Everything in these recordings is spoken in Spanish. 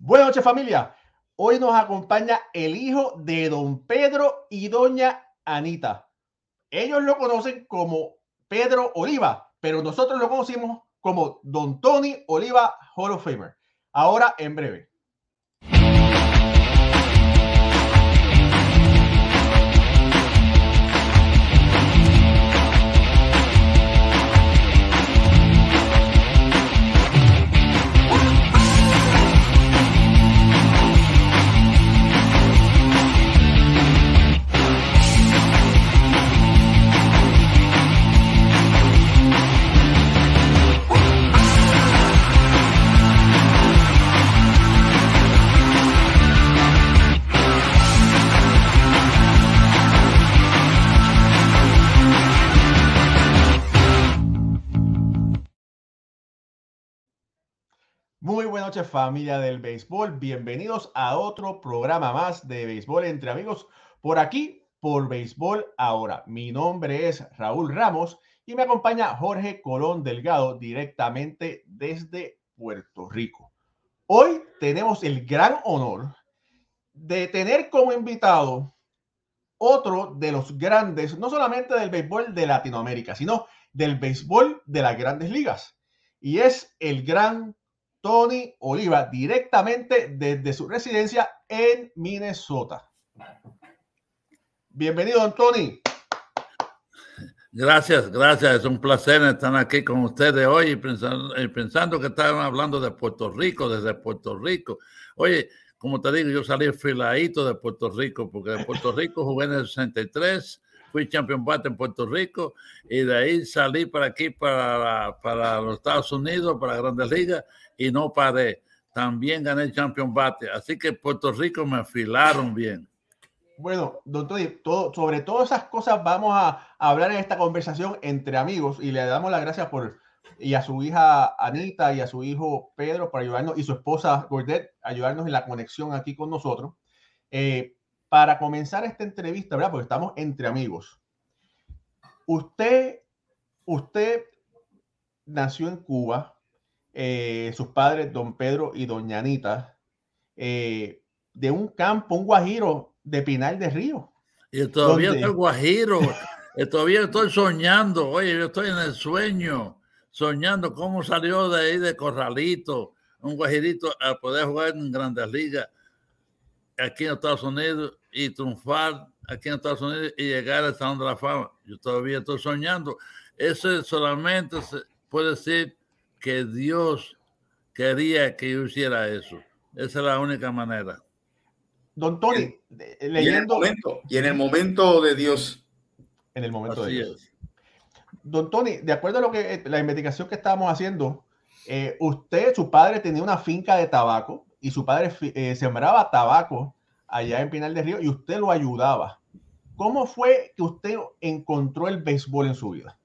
Buenas noches familia. Hoy nos acompaña el hijo de don Pedro y doña Anita. Ellos lo conocen como Pedro Oliva, pero nosotros lo conocimos como don Tony Oliva Hall of Famer. Ahora en breve. Muy buenas noches familia del béisbol, bienvenidos a otro programa más de béisbol entre amigos por aquí, por béisbol ahora. Mi nombre es Raúl Ramos y me acompaña Jorge Colón Delgado directamente desde Puerto Rico. Hoy tenemos el gran honor de tener como invitado otro de los grandes, no solamente del béisbol de Latinoamérica, sino del béisbol de las grandes ligas. Y es el gran Tony Oliva directamente desde su residencia en Minnesota. Bienvenido, Tony. Gracias, gracias. Es un placer estar aquí con ustedes hoy pensando, pensando que estaban hablando de Puerto Rico, desde Puerto Rico. Oye, como te digo, yo salí filadito de Puerto Rico, porque de Puerto Rico jugué en el 63, fui champion bate en Puerto Rico y de ahí salí para aquí, para, para los Estados Unidos, para Grandes Ligas y no paré. También gané el Champion Bate. Así que Puerto Rico me afilaron bien. Bueno, doctor, todo, sobre todas esas cosas vamos a, hablar en esta conversación entre amigos y le damos las gracias por y a su hija Anita y a su hijo Pedro por ayudarnos y su esposa Gordet ayudarnos en la conexión aquí con nosotros. Eh, para comenzar esta entrevista, ¿verdad? Porque estamos entre amigos. Usted, usted nació en Cuba, eh, sus padres, don Pedro y doña Anita, eh, de un campo, un guajiro de Pinal de Río. Y todavía estoy guajiro, eh, todavía estoy soñando, oye, yo estoy en el sueño, soñando cómo salió de ahí de Corralito, un guajirito a poder jugar en grandes ligas aquí en Estados Unidos y triunfar aquí en Estados Unidos y llegar al Salón de la Fama. Yo todavía estoy soñando. Eso solamente se puede ser que Dios quería que yo hiciera eso. Esa es la única manera. Don Tony, leyendo. Y en el momento, y en el momento de Dios. En el momento de Dios. Don Tony, de acuerdo a lo que la investigación que estábamos haciendo, eh, usted, su padre tenía una finca de tabaco y su padre eh, sembraba tabaco allá en Pinal del Río y usted lo ayudaba. ¿Cómo fue que usted encontró el béisbol en su vida?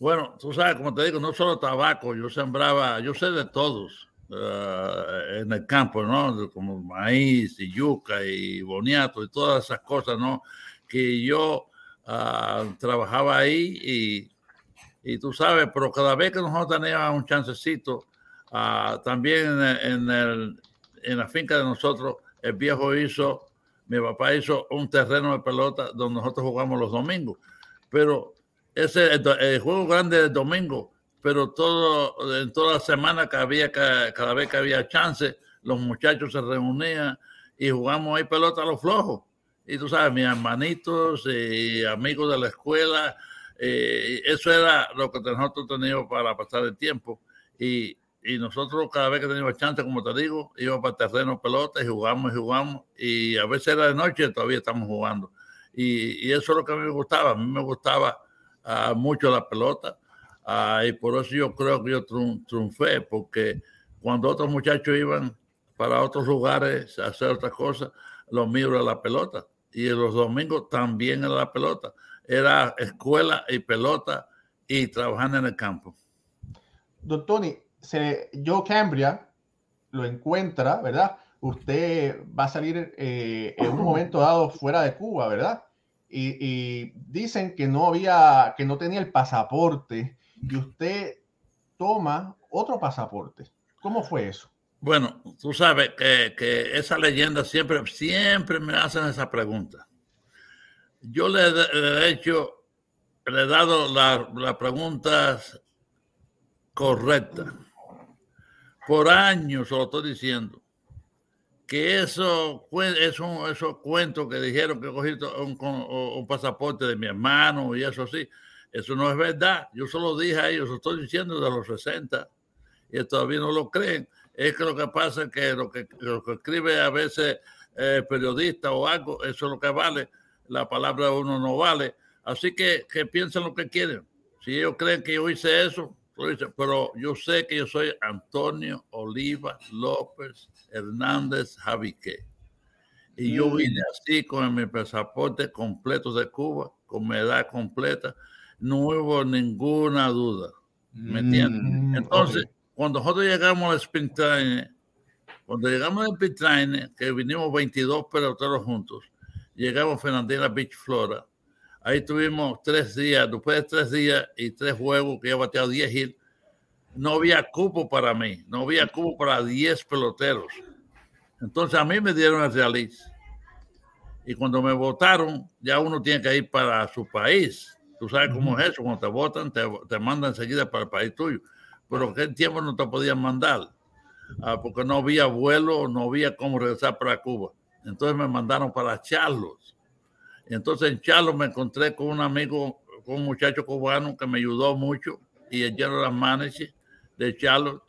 Bueno, tú sabes, como te digo, no solo tabaco, yo sembraba, yo sé de todos uh, en el campo, ¿no? Como maíz y yuca y boniato y todas esas cosas, ¿no? Que yo uh, trabajaba ahí y, y, tú sabes, pero cada vez que nosotros teníamos un chancecito, uh, también en, en, el, en la finca de nosotros, el viejo hizo, mi papá hizo un terreno de pelota donde nosotros jugamos los domingos, pero ese el, juego grande del domingo, pero todo en toda la semana que había cada vez que había chance, los muchachos se reunían y jugamos ahí pelota a los flojos. Y tú sabes, mis hermanitos y amigos de la escuela, eh, eso era lo que nosotros teníamos para pasar el tiempo. Y, y nosotros cada vez que teníamos chance, como te digo, íbamos para el terreno pelota y jugamos y jugamos. Y a veces era de noche, todavía estamos jugando. Y, y eso es lo que a mí me gustaba. A mí me gustaba mucho la pelota. y por eso yo creo que yo triunfé, porque cuando otros muchachos iban para otros lugares a hacer otras cosas, lo mío era la pelota. Y los domingos también era la pelota. Era escuela y pelota y trabajando en el campo. Don Tony, se, Joe Cambria lo encuentra, ¿verdad? Usted va a salir eh, en un momento dado fuera de Cuba, ¿verdad? Y, dicen que no había, que no tenía el pasaporte y usted toma otro pasaporte. ¿Cómo fue eso? Bueno, tú sabes que, que, esa leyenda siempre, siempre me hacen esa pregunta. Yo le, he hecho, le he dado las la preguntas correctas. Por años lo estoy diciendo. Que eso, eso, esos cuentos que dijeron que cogí un, un, pasaporte de mi hermano y eso sí, eso no es verdad. Yo solo dije a ellos, lo estoy diciendo de los 60 y todavía no lo creen es que lo que pasa es que lo que, lo que escribe a veces eh, periodista o algo, eso es lo que vale, la palabra de uno no vale. Así que, que piensen lo que quieren. Si ellos creen que yo hice eso, pero yo sé que yo soy Antonio Oliva López Hernández Javique. Y yo mm. vine así con mi pasaporte completo de Cuba, con mi edad completa. No hubo ninguna duda. ¿Me entiendes? Mm, Entonces, cuando nosotros llegamos al sprint cuando llegamos al sprint que vinimos 22 peloteros juntos, llegamos a Fernandina Beach, Flora. Ahí tuvimos tres días, después de tres días y tres juegos que he bateado 10 hits, no había cupo para mí, no había cupo para 10 peloteros. Entonces a mí me dieron el realiz. Y cuando me votaron, ya uno tiene que ir para su país. Tú sabes cómo es eso, cuando te votan, te, te mandan enseguida para el país tuyo pero qué tiempo no te podían mandar, ah, porque no había vuelo, no había cómo regresar para Cuba. Entonces me mandaron para Charlos. Entonces en Charlos me encontré con un amigo, con un muchacho cubano que me ayudó mucho, y el general manager de Charlos.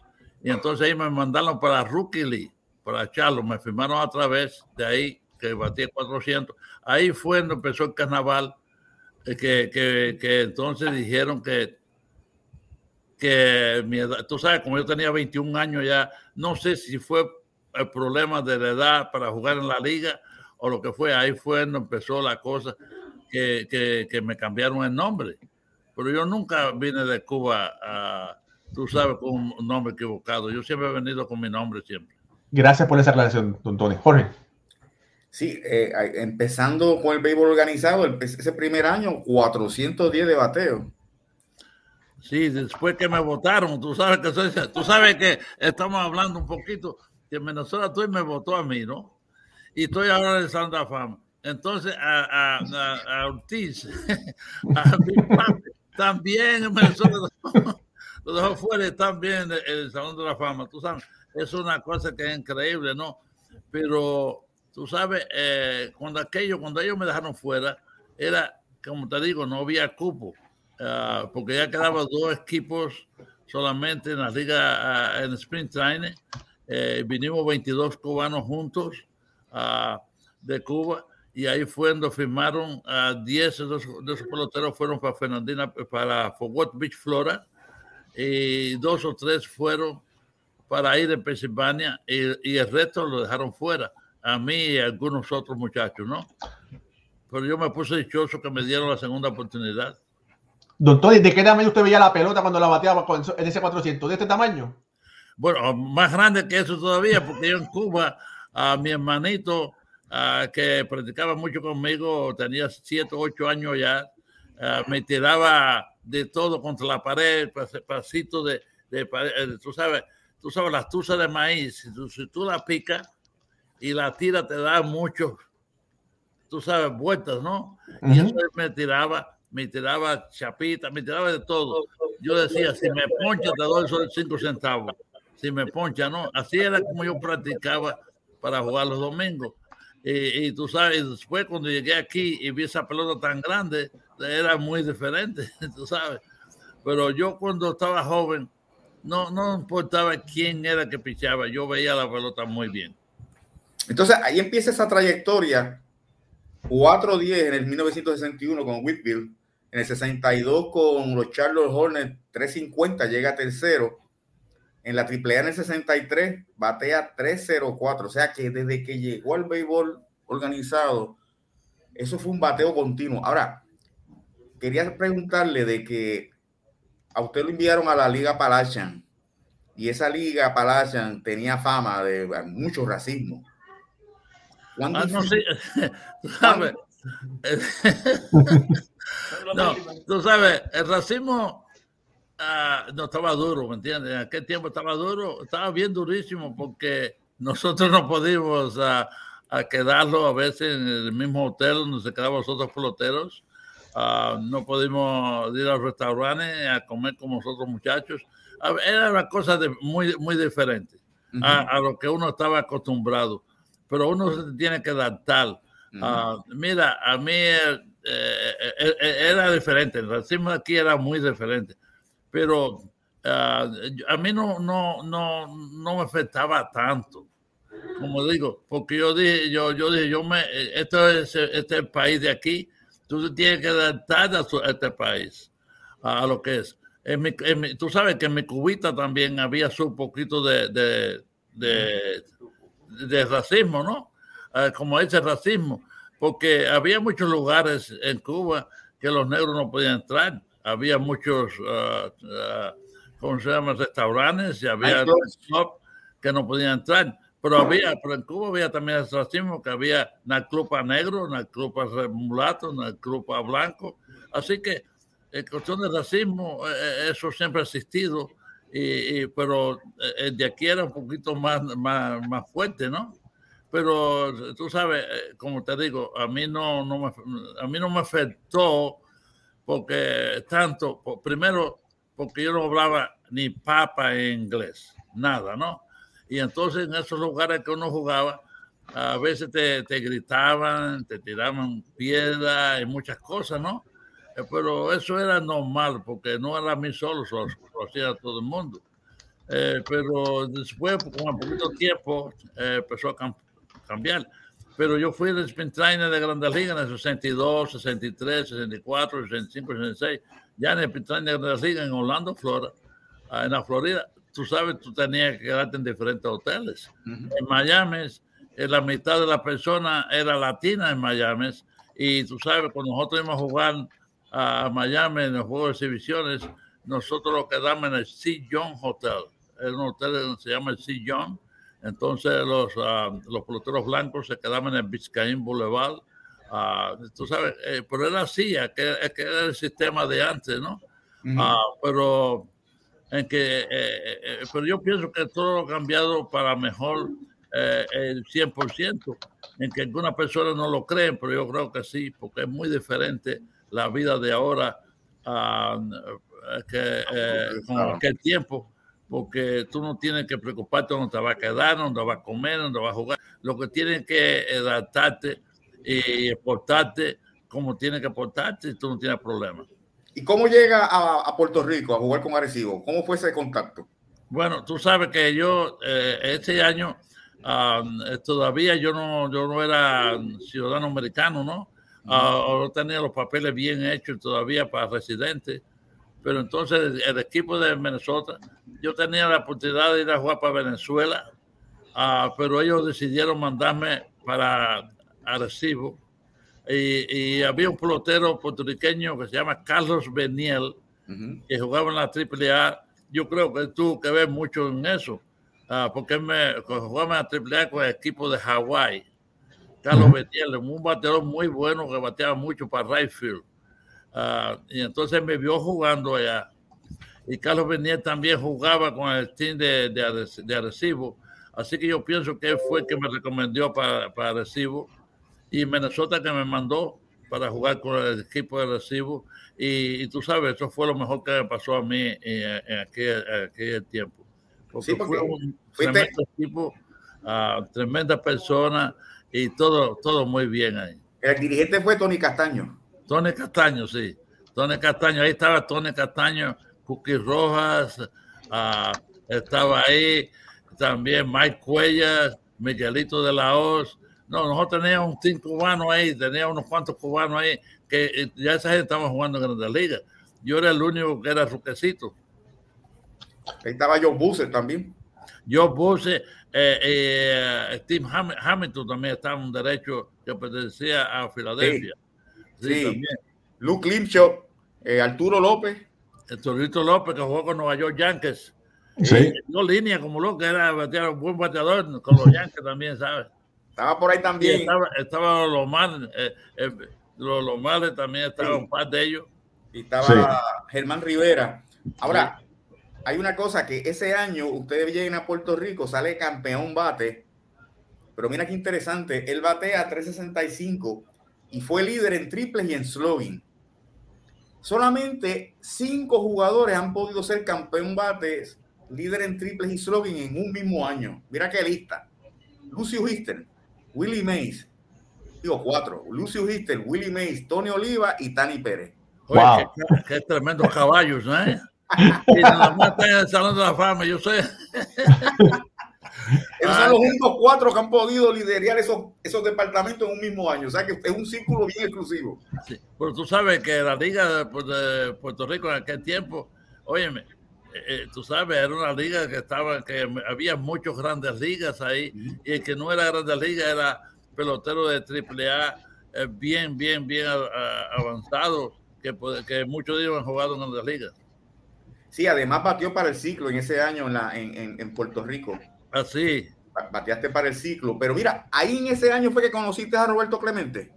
Y entonces ahí me mandaron para Rookie League, para Charlos. Me firmaron a través de ahí, que batí 400. Ahí fue donde empezó el carnaval, eh, que, que, que entonces dijeron que que mi edad, tú sabes, como yo tenía 21 años ya, no sé si fue el problema de la edad para jugar en la liga o lo que fue, ahí fue cuando empezó la cosa que, que, que, me cambiaron el nombre. Pero yo nunca vine de Cuba, a, tú sabes, con un nombre equivocado. Yo siempre he venido con mi nombre, siempre. Gracias por esa aclaración, don Tony. Jorge. Sí, eh, empezando con el béisbol organizado, ese primer año, 410 de bateo. Sí, después que me votaron, tú sabes que soy, tú sabes que estamos hablando un poquito que Venezuela tú me votó a mí, ¿no? Y estoy ahora en Santa Fama. Entonces a, a, a, Ortiz, a mi padre, también en Venezuela lo dejó fuera también el Salón de la Fama. Tú sabes, es una cosa que es increíble, ¿no? Pero tú sabes, eh, cuando aquello, cuando ellos me dejaron fuera, era, como te digo, no había cupo. Ah, porque ya quedaban dos equipos solamente en la liga uh, en sprint training. Eh, vinimos 22 cubanos juntos uh, de Cuba y ahí fue donde firmaron a 10 de esos, peloteros fueron para Fernandina, para Fort Beach, Flora, y dos o tres fueron para ir en Pensilvania y, y, el resto lo dejaron fuera, a mí y a algunos otros muchachos, ¿no? Pero yo me puse dichoso que me dieron la segunda oportunidad. Doctor, ¿de qué tamaño usted veía la pelota cuando la bateaba en ese 400? ¿De este tamaño? Bueno, más grande que eso todavía, porque yo en Cuba, a mi hermanito que practicaba mucho conmigo, tenía 7, 8 años ya, me tiraba de todo contra la pared, pasito de, de pared, eh, tú sabes, tú sabes, las tuzas de maíz, si tú, si tú la picas y la tira te da mucho, tú sabes, vueltas, ¿no? Y eso me tiraba me tiraba chapita, me tiraba de todo. Yo decía, si me poncha, te doy solo cinco centavos. Si me poncha, no. Así era como yo practicaba para jugar los domingos. Y, tú sabes, después cuando llegué aquí y vi esa pelota tan grande, era muy diferente, tú sabes. Pero yo cuando estaba joven, no, no importaba quién era que pichaba, yo veía la pelota muy bien. Entonces ahí empieza esa trayectoria 4-10 en el 1961 con Whitfield en el 62 con los Charlotte Hornets 350 llega tercero. En la AAA en el 63 batea 304. O sea que desde que llegó al béisbol organizado, eso fue un bateo continuo. Ahora, quería preguntarle de que a usted lo enviaron a la Liga Palachan y esa Liga Palachan tenía fama de mucho racismo. Ah, no sé. No, tú sabes, el racismo ah, no estaba duro, ¿me entiendes? En aquel tiempo estaba duro, estaba bien durísimo porque nosotros no podíamos a, quedarlo a veces en el mismo hotel donde se quedaban los otros peloteros. Ah, no pudimos ir a los restaurantes a comer como nosotros muchachos. Era una cosa de, muy, muy diferente a, lo que uno estaba acostumbrado. Pero uno se tiene que adaptar. mira, a mí eh, eh, eh, era diferente, el racismo aquí era muy diferente, pero ah, a mí no, no, no, no me afectaba tanto, como digo, porque yo dije, yo, yo dije, yo me, esto es, este el país de aquí, tú tienes que adaptar a, este país, a, lo que es. Tú sabes que en mi cubita también había su poquito de, de, de, racismo, ¿no? como ese racismo porque había muchos lugares en Cuba que los negros no podían entrar. Había muchos, uh, uh, ¿cómo se llama? Restaurantes y había que no podían entrar. Pero había, pero en Cuba había también el racismo, que había una clupa negro, una clupa mulato, una clupa blanco. Así que en cuestión de racismo, eh, eso siempre ha existido, y, pero eh, de aquí era un poquito más, más, más fuerte, ¿no? pero tú sabes, como te digo, a mí no, no me, a mí no me afectó porque tanto, primero, porque yo no hablaba ni papa en inglés, nada, ¿no? Y entonces en esos lugares que uno jugaba, a veces te, te gritaban, te tiraban piedras y muchas cosas, ¿no? Eh, pero eso era normal, porque no era a mí solo, lo hacía todo el mundo. Eh, pero después, con un poquito tiempo, empezó a cambiar. Pero yo fui el trainer de Grandes Ligas en el 62, 63, 64, 65, 66. Ya en el sprint trainer de Grandes Ligas en Orlando, Florida, ah, en la Florida. Tú sabes, tú tenías que quedarte en diferentes hoteles. En Miami, la mitad de la persona era latina en Miami. Y tú sabes, cuando nosotros íbamos a jugar a Miami en los juegos de exhibiciones, nosotros lo quedamos en el Sea John Hotel. Es un hotel que se llama el Sea John entonces los, uh, los peloteros blancos se quedaban en Biscayne Boulevard. Uh, tú sabes, eh, pero era así, que, que era el sistema de antes, ¿no? Uh, pero en que, eh, eh, pero yo pienso que todo ha cambiado para mejor el 100%, en que algunas personas no lo creen, pero yo creo que sí, porque es muy diferente la vida de ahora que con aquel tiempo porque tú no tienes que preocuparte dónde te va a quedar, dónde va a comer, dónde va a jugar. Lo que tienes que adaptarte y exportarte como tienes que exportarte y tú no tienes problema. ¿Y cómo llega a, Puerto Rico a jugar con Arecibo? ¿Cómo fue ese contacto? Bueno, tú sabes que yo eh, este año eh, todavía yo no, yo no era ciudadano americano, ¿no? Uh, tenía los papeles bien hechos todavía para residentes pero entonces el equipo de Minnesota, yo tenía la oportunidad de ir a jugar para Venezuela, uh, pero ellos decidieron mandarme para Arecibo. Y, y, había un pelotero puertorriqueño que se llama Carlos Beniel, que jugaba en la AAA. Yo creo que tú que ves mucho en eso, uh, porque me jugaba en la AAA con el equipo de Hawái. Carlos Beniel, un bateador muy bueno que bateaba mucho para right field. Ah, y entonces me vio jugando allá. Y Carlos Beniel también jugaba con el team de, de, Arecibo. Así que yo pienso que él fue el que me recomendó para, para Arecibo. Y Minnesota que me mandó para jugar con el equipo de Arecibo. Y, tú sabes, eso fue lo mejor que me pasó a mí en, aquel, tiempo. Porque, fue un tremendo equipo, uh, tremenda persona y todo, todo muy bien ahí. El dirigente fue Tony Castaño. Tony Castaño, sí. Tony Castaño, ahí estaba Tony Castaño, Cookie Rojas, ah, estaba ahí también Mike Cuellas, Miguelito de la Hoz. No, nosotros teníamos un team cubano ahí, teníamos unos cuantos cubanos ahí, que eh, ya esa gente estaba jugando en Grandes Ligas. Yo era el único que era ruquecito. Ahí estaba Joe Buse también. Joe Buse, eh, eh, Steve Hamilton también estaba en un derecho que pertenecía a Filadelfia. Sí, Luke Limcho, eh, Arturo López. Arturo López, que jugó con Nueva York Yankees. Sí. No línea como lo que era, un buen bateador con los Yankees también, ¿sabes? Estaba por ahí también. estaba, los males, eh, eh, los, los males también estaban un par de ellos. Y estaba Germán Rivera. Ahora, hay una cosa que ese año ustedes lleguen a Puerto Rico, sale campeón bate, pero mira qué interesante, él batea 365 y fue líder en triples y en slugging. Solamente cinco jugadores han podido ser campeón bates, líder en triples y slugging en un mismo año. Mira qué lista. Lucio Hister, Willie Mays, digo cuatro, Lucio Hister, Willie Mays, Tony Oliva y Tani Pérez. Oye, wow. qué, qué, tremendos caballos, ¿eh? y nada más están en el Salón de la Fama, yo sé. Esos son los únicos cuatro que han podido liderar esos, esos departamentos en un mismo año. O sea que es un círculo bien exclusivo. Sí, pero tú sabes que la Liga de, Puerto Rico en aquel tiempo, óyeme, eh, tú sabes, era una liga que estaba, que había muchas grandes ligas ahí, y el que no era grandes ligas era pelotero de AAA, eh, bien, bien, bien a, a, avanzado, que, que muchos de ellos han jugado en grandes ligas. Sí, además batió para el ciclo en ese año en, la, en, en, en Puerto Rico. Así. Bateaste para el ciclo. Pero mira, ahí en ese año fue que conociste a Roberto Clemente.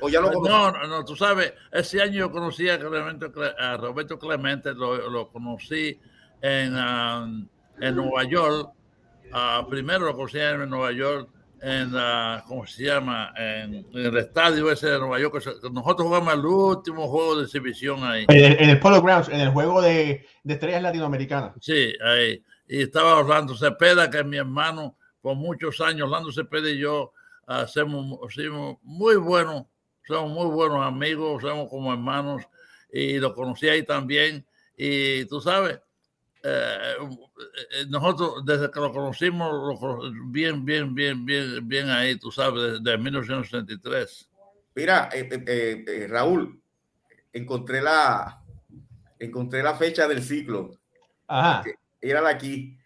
¿O ya lo no, no, no, tú sabes, ese año yo conocí a, Clemente, a Roberto Clemente, lo, lo conocí en, um, en Nueva York. Uh, primero lo conocí en Nueva York, en, uh, ¿cómo se llama? En, en, el estadio ese de Nueva York. Nosotros jugamos el último juego de exhibición ahí. En el, en el Polo Grounds, en el juego de, de estrellas latinoamericanas. Sí, ahí. Y estaba Orlando Cepeda, que es mi hermano por muchos años. Orlando Cepeda y yo hacemos, hacemos muy buenos, somos muy buenos amigos, somos como hermanos. Y lo conocí ahí también. Y tú sabes, eh, nosotros desde que lo conocimos, lo, bien, bien, bien, bien, bien ahí, tú sabes, desde 1963. Mira, eh, eh, eh, Raúl, encontré la, encontré la fecha del ciclo. Ajá. Era de aquí.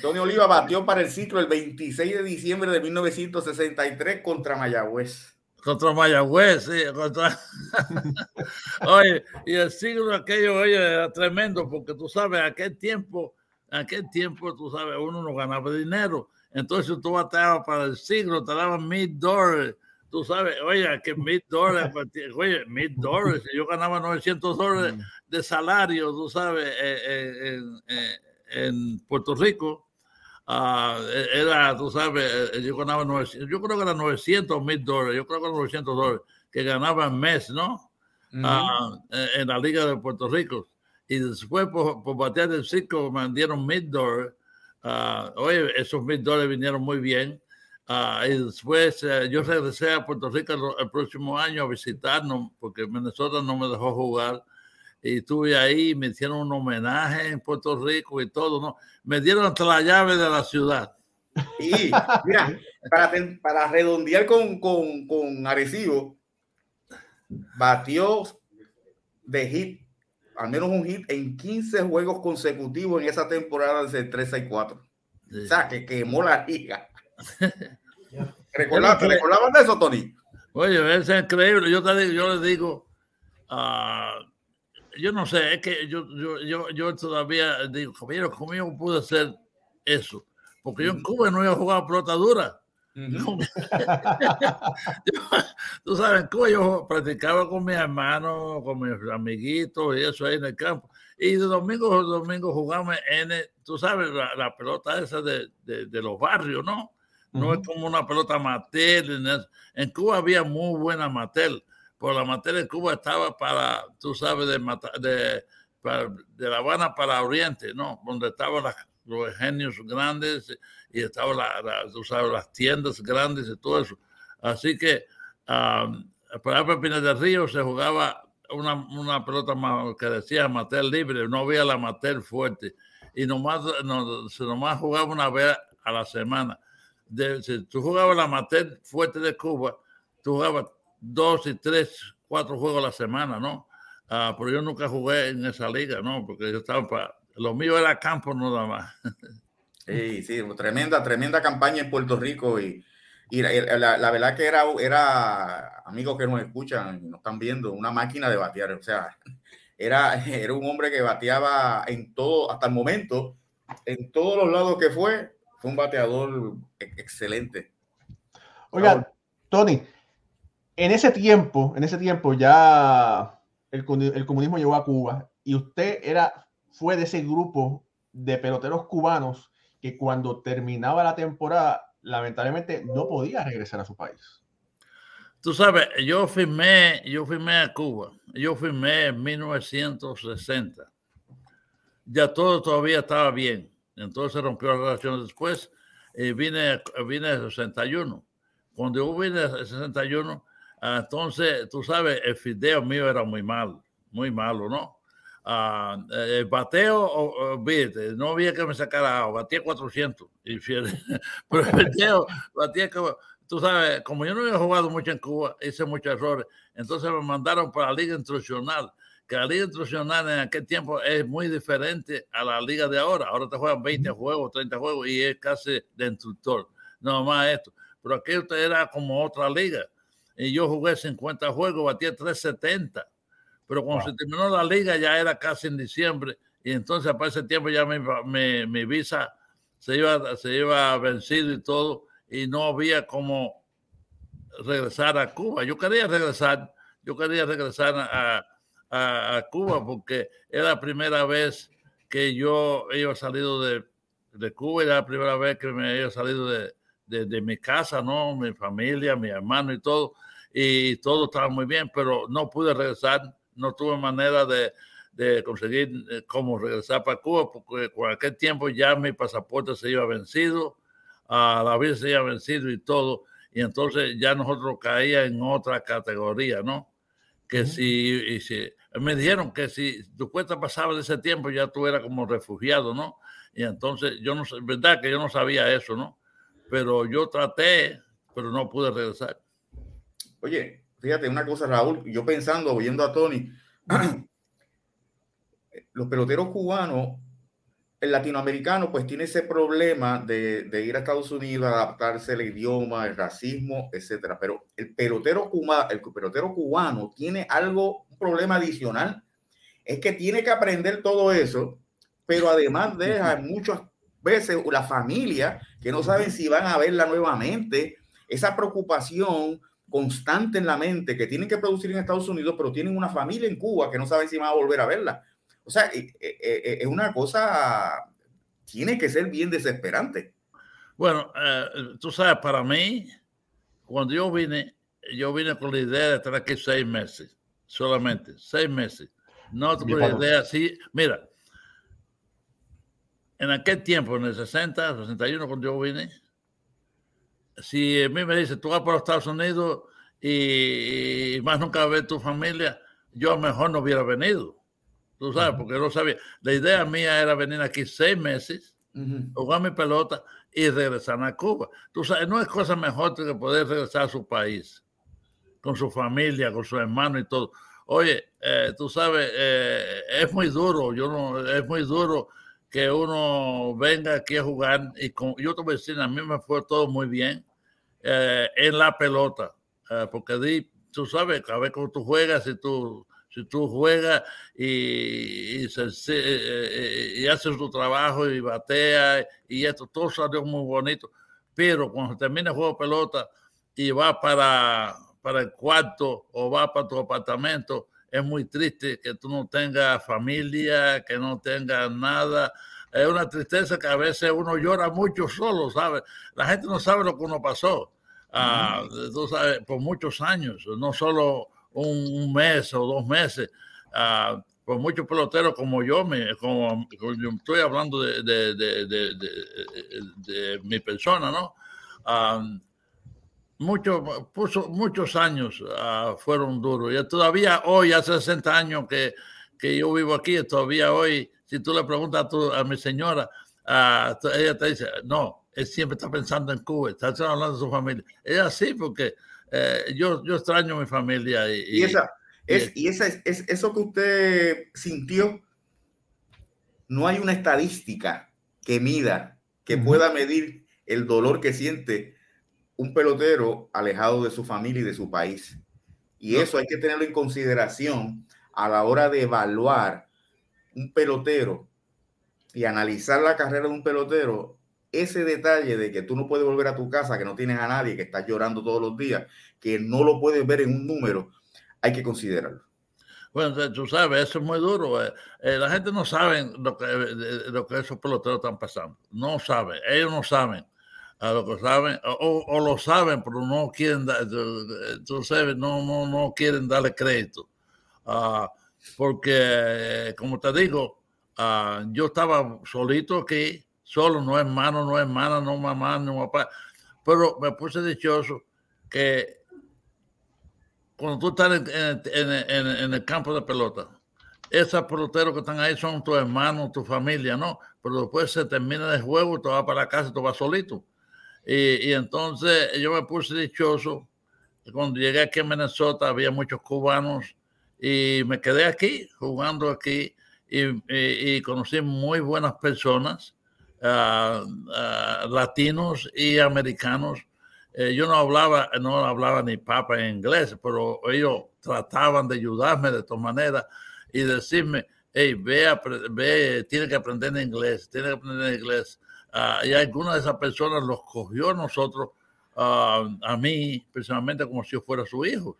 Tony Oliva batió para el ciclo el 26 de diciembre de 1963 contra Mayagüez. Contra Mayagüez, sí. Contra... oye, y el siglo aquello, oye, era tremendo, porque tú sabes, aquel tiempo, aquel tiempo, tú sabes, uno no ganaba dinero. Entonces tú bateabas para el siglo, te daban mil dólares. Tú sabes, oye, que mil dólares, oye, mil dólares. Yo ganaba 900 dólares de salario, tú sabes, en, en, en Puerto Rico. Uh, era, tú sabes, yo ganaba 900, yo creo que era 900 mil dólares, yo creo que era 900 dólares que ganaba en mes, ¿no? Uh -huh. uh, en la Liga de Puerto Rico. Y después, por, por batear del circo, me dieron mil dólares. oye, esos mil dólares vinieron muy bien. y después yo regresé a Puerto Rico el, el, próximo año a visitarnos, porque Minnesota no me dejó jugar y estuve ahí, me hicieron un homenaje en Puerto Rico y todo, ¿no? Me dieron hasta la llave de la ciudad. Y mira, para, para redondear con, con, con Arecibo, batió de hit, al menos un hit en 15 juegos consecutivos en esa temporada de 3 y 4. Sí. O sea, que quemó la liga. ¿Recordaban de eso, Tony? Oye, es increíble. Yo, te digo, yo le digo, uh, yo no sé, es que yo, yo, yo, yo todavía digo, ¿cómo yo pude hacer eso? Porque yo en Cuba no iba a jugar pelota dura. Uh -huh. tú sabes, en Cuba yo practicaba con mis hermanos, con mis amiguitos y eso ahí en el campo. Y de domingo a domingo jugamos en, tú sabes, la, la pelota esa de, de, de, los barrios, ¿no? No uh -huh. es como una pelota amateur. En Cuba había muy buena amateur por la materia de Cuba estaba para, tú sabes, de, de, de La Habana para Oriente, ¿no? Donde estaban las, los genios grandes y estaban la, la, tú sabes, las tiendas grandes y todo eso. Así que um, para Pepines del Río se jugaba una, una pelota que decía amateur libre, no había la amateur fuerte. Y nomás, no, se nomás jugaba una vez a la semana. De, si tú jugabas la amateur fuerte de Cuba, tú jugabas dos y tres, cuatro juegos a la semana, ¿no? Uh, pero yo nunca jugué en esa liga, ¿no? Porque yo estaba para... Lo mío era campo nada más. sí, sí, tremenda, tremenda campaña en Puerto Rico y, y la, la, la, verdad que era, era, amigos que nos escuchan, nos están viendo, una máquina de batear, o sea, era, era un hombre que bateaba en todo, hasta el momento, en todos los lados que fue, fue un bateador excelente. Oiga, Tony, en ese tiempo, en ese tiempo ya el, el, comunismo llegó a Cuba y usted era, fue de ese grupo de peloteros cubanos que cuando terminaba la temporada, lamentablemente no podía regresar a su país. Tú sabes, yo firmé, yo firmé a Cuba, yo firmé en 1960. Ya todo todavía estaba bien. Entonces rompió la relación después y vine, vine en 61. Cuando yo vine en 61, ah, entonces, tú sabes, el fideo mío era muy malo, muy malo, ¿no? Uh, el bateo, no había que me sacara, batía 400. Y, pero el bateo, batía como, tú sabes, como yo no había jugado mucho en Cuba, hice muchos errores, entonces me mandaron para la liga instruccional, que la liga instruccional en aquel tiempo es muy diferente a la liga de ahora. Ahora te juegan 20 juegos, 30 juegos y es casi de instructor, no más esto. Pero aquello era como otra liga. Y yo jugué 50 juegos, batía 370 pero cuando se terminó la liga ya era casi en diciembre y entonces para ese tiempo ya mi, mi, visa se iba, se iba vencido y todo y no había como regresar a Cuba. Yo quería regresar, yo quería regresar a, a, Cuba porque era la primera vez que yo iba salido de, de Cuba, era la primera vez que me había salido de, de, mi casa, ¿no? Mi familia, mi hermano y todo, y todo estaba muy bien, pero no pude regresar no tuve manera de, de conseguir eh, cómo regresar para Cuba, porque con aquel tiempo ya mi pasaporte se iba vencido, a la vez se iba vencido y todo, y entonces ya nosotros caía en otra categoría, ¿no? Que si, y si, me dijeron que si tu cuenta pasaba de ese tiempo ya tú eras como refugiado, ¿no? Y entonces yo no sé, verdad que yo no sabía eso, ¿no? Pero yo traté, pero no pude regresar. Oye, fíjate una cosa, Raúl, yo pensando, oyendo a Tony, los peloteros cubanos, el latinoamericano, pues tiene ese problema de, ir a Estados Unidos, adaptarse al idioma, el racismo, etcétera. Pero el pelotero, cubano, el pelotero cubano tiene algo, un problema adicional, es que tiene que aprender todo eso, pero además deja muchas veces la familia que no saben si van a verla nuevamente, esa preocupación constante en la mente que tienen que producir en Estados Unidos, pero tienen una familia en Cuba que no saben si van a volver a verla. O sea, eh, eh, eh, es una cosa, tiene que ser bien desesperante. Bueno, tú sabes, para mí, cuando yo vine, yo vine con la idea de estar aquí seis meses, solamente, seis meses. No con la idea así. Mira, en aquel tiempo, en el 60, 61, cuando yo vine, si a mí me dice, tú vas para los Estados Unidos y, más nunca ves tu familia, yo mejor no hubiera venido. Tú sabes, porque no sabía. La idea mía era venir aquí seis meses, jugar mi pelota y regresar a Cuba. Tú sabes, no es cosa mejor que poder regresar a su país, con su familia, con su hermano y todo. Oye, eh, tú sabes, eh, es muy duro, yo no, es muy duro que uno venga aquí a jugar y con, yo te voy a decir, mí me fue todo muy bien eh, en la pelota, eh, porque di, tú sabes, a ver cómo tú juegas, si tú, si tú juegas y, y, eh, y, haces tu trabajo y batea y esto, todo salió muy bonito, pero cuando termina el juego de pelota y va para, para el cuarto o va para tu apartamento, es muy triste que tú no tengas familia, que no tengas nada. Es una tristeza que a veces uno llora mucho solo, ¿sabes? La gente no sabe lo que uno pasó, ah, tú sabes, por muchos años, no solo un, mes o dos meses. Ah, por muchos peloteros como yo, me, como, yo estoy hablando de, de, de, de mi persona, ¿no? Ah, muchos, puso, muchos años uh, fueron duros. Y todavía hoy, hace 60 años que, que, yo vivo aquí, todavía hoy, si tú le preguntas a, tu, a mi señora, uh, ella te dice, no, él siempre está pensando en Cuba, está hablando de su familia. Es así porque eh, yo, yo extraño a mi familia. Y, y, esa, es, y esa es, es, eso que usted sintió, no hay una estadística que mida, que pueda medir el dolor que siente un pelotero alejado de su familia y de su país. Y eso hay que tenerlo en consideración a la hora de evaluar un pelotero y analizar la carrera de un pelotero. Ese detalle de que tú no puedes volver a tu casa, que no tienes a nadie, que estás llorando todos los días, que no lo puedes ver en un número, hay que considerarlo. Bueno, tú sabes, eso es muy duro. Eh, eh, la gente no sabe lo que, lo que esos peloteros están pasando. No saben, ellos no saben a lo que saben, o, lo saben, pero no quieren, tú sabes, no, no, no quieren darle crédito. Ah, porque, como te digo, ah, yo estaba solito aquí, solo, no hermano, no hermana, no mamá, no papá, pero me puse dichoso que cuando tú estás en, el campo de pelota, esos peloteros que están ahí son tus hermanos, tu familia, ¿no? Pero después se termina el juego, tú vas para casa, tú vas solito. Y, entonces yo me puse dichoso. Cuando llegué aquí a Minnesota había muchos cubanos y me quedé aquí, jugando aquí, y, conocí muy buenas personas, uh, latinos y americanos eh, yo no hablaba, no hablaba ni papa en inglés, pero ellos trataban de ayudarme de todas maneras y decirme, hey, ve, ve, tiene que aprender inglés, tiene que aprender inglés. Uh, y alguna de esas personas los cogió a nosotros, uh, a mí, personalmente, como si yo fuera su hijo.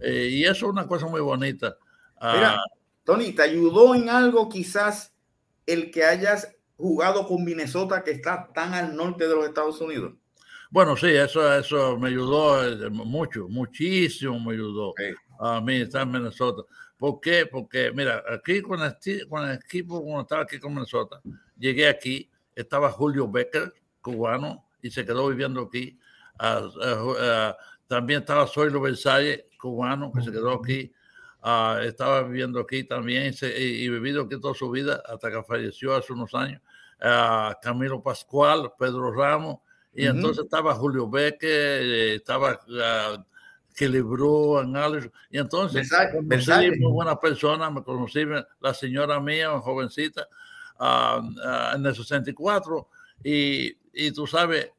Eh, y eso es una cosa muy bonita. Uh, Mira, Tony, ¿te ayudó en algo quizás el que hayas jugado con Minnesota, que está tan al norte de los Estados Unidos? Bueno, sí, eso, eso me ayudó eh, mucho, muchísimo me ayudó a mí estar en Minnesota. ¿Por qué? Porque, mira, aquí con el, con el equipo, cuando estaba aquí con Minnesota, llegué aquí, estaba Julio Becker, cubano, y se quedó viviendo aquí. Uh, uh, también estaba Zoilo Versalles, cubano, que se quedó aquí. Uh, estaba viviendo aquí también y, y, vivido aquí toda su vida hasta que falleció hace unos años. Camilo Pascual, Pedro Ramos, y entonces estaba Julio Beque, eh, estaba uh, Kelly Bru, y entonces conocí muy buenas personas, me conocí la señora mía, una jovencita, uh, uh, en el 64, y, y tú sabes,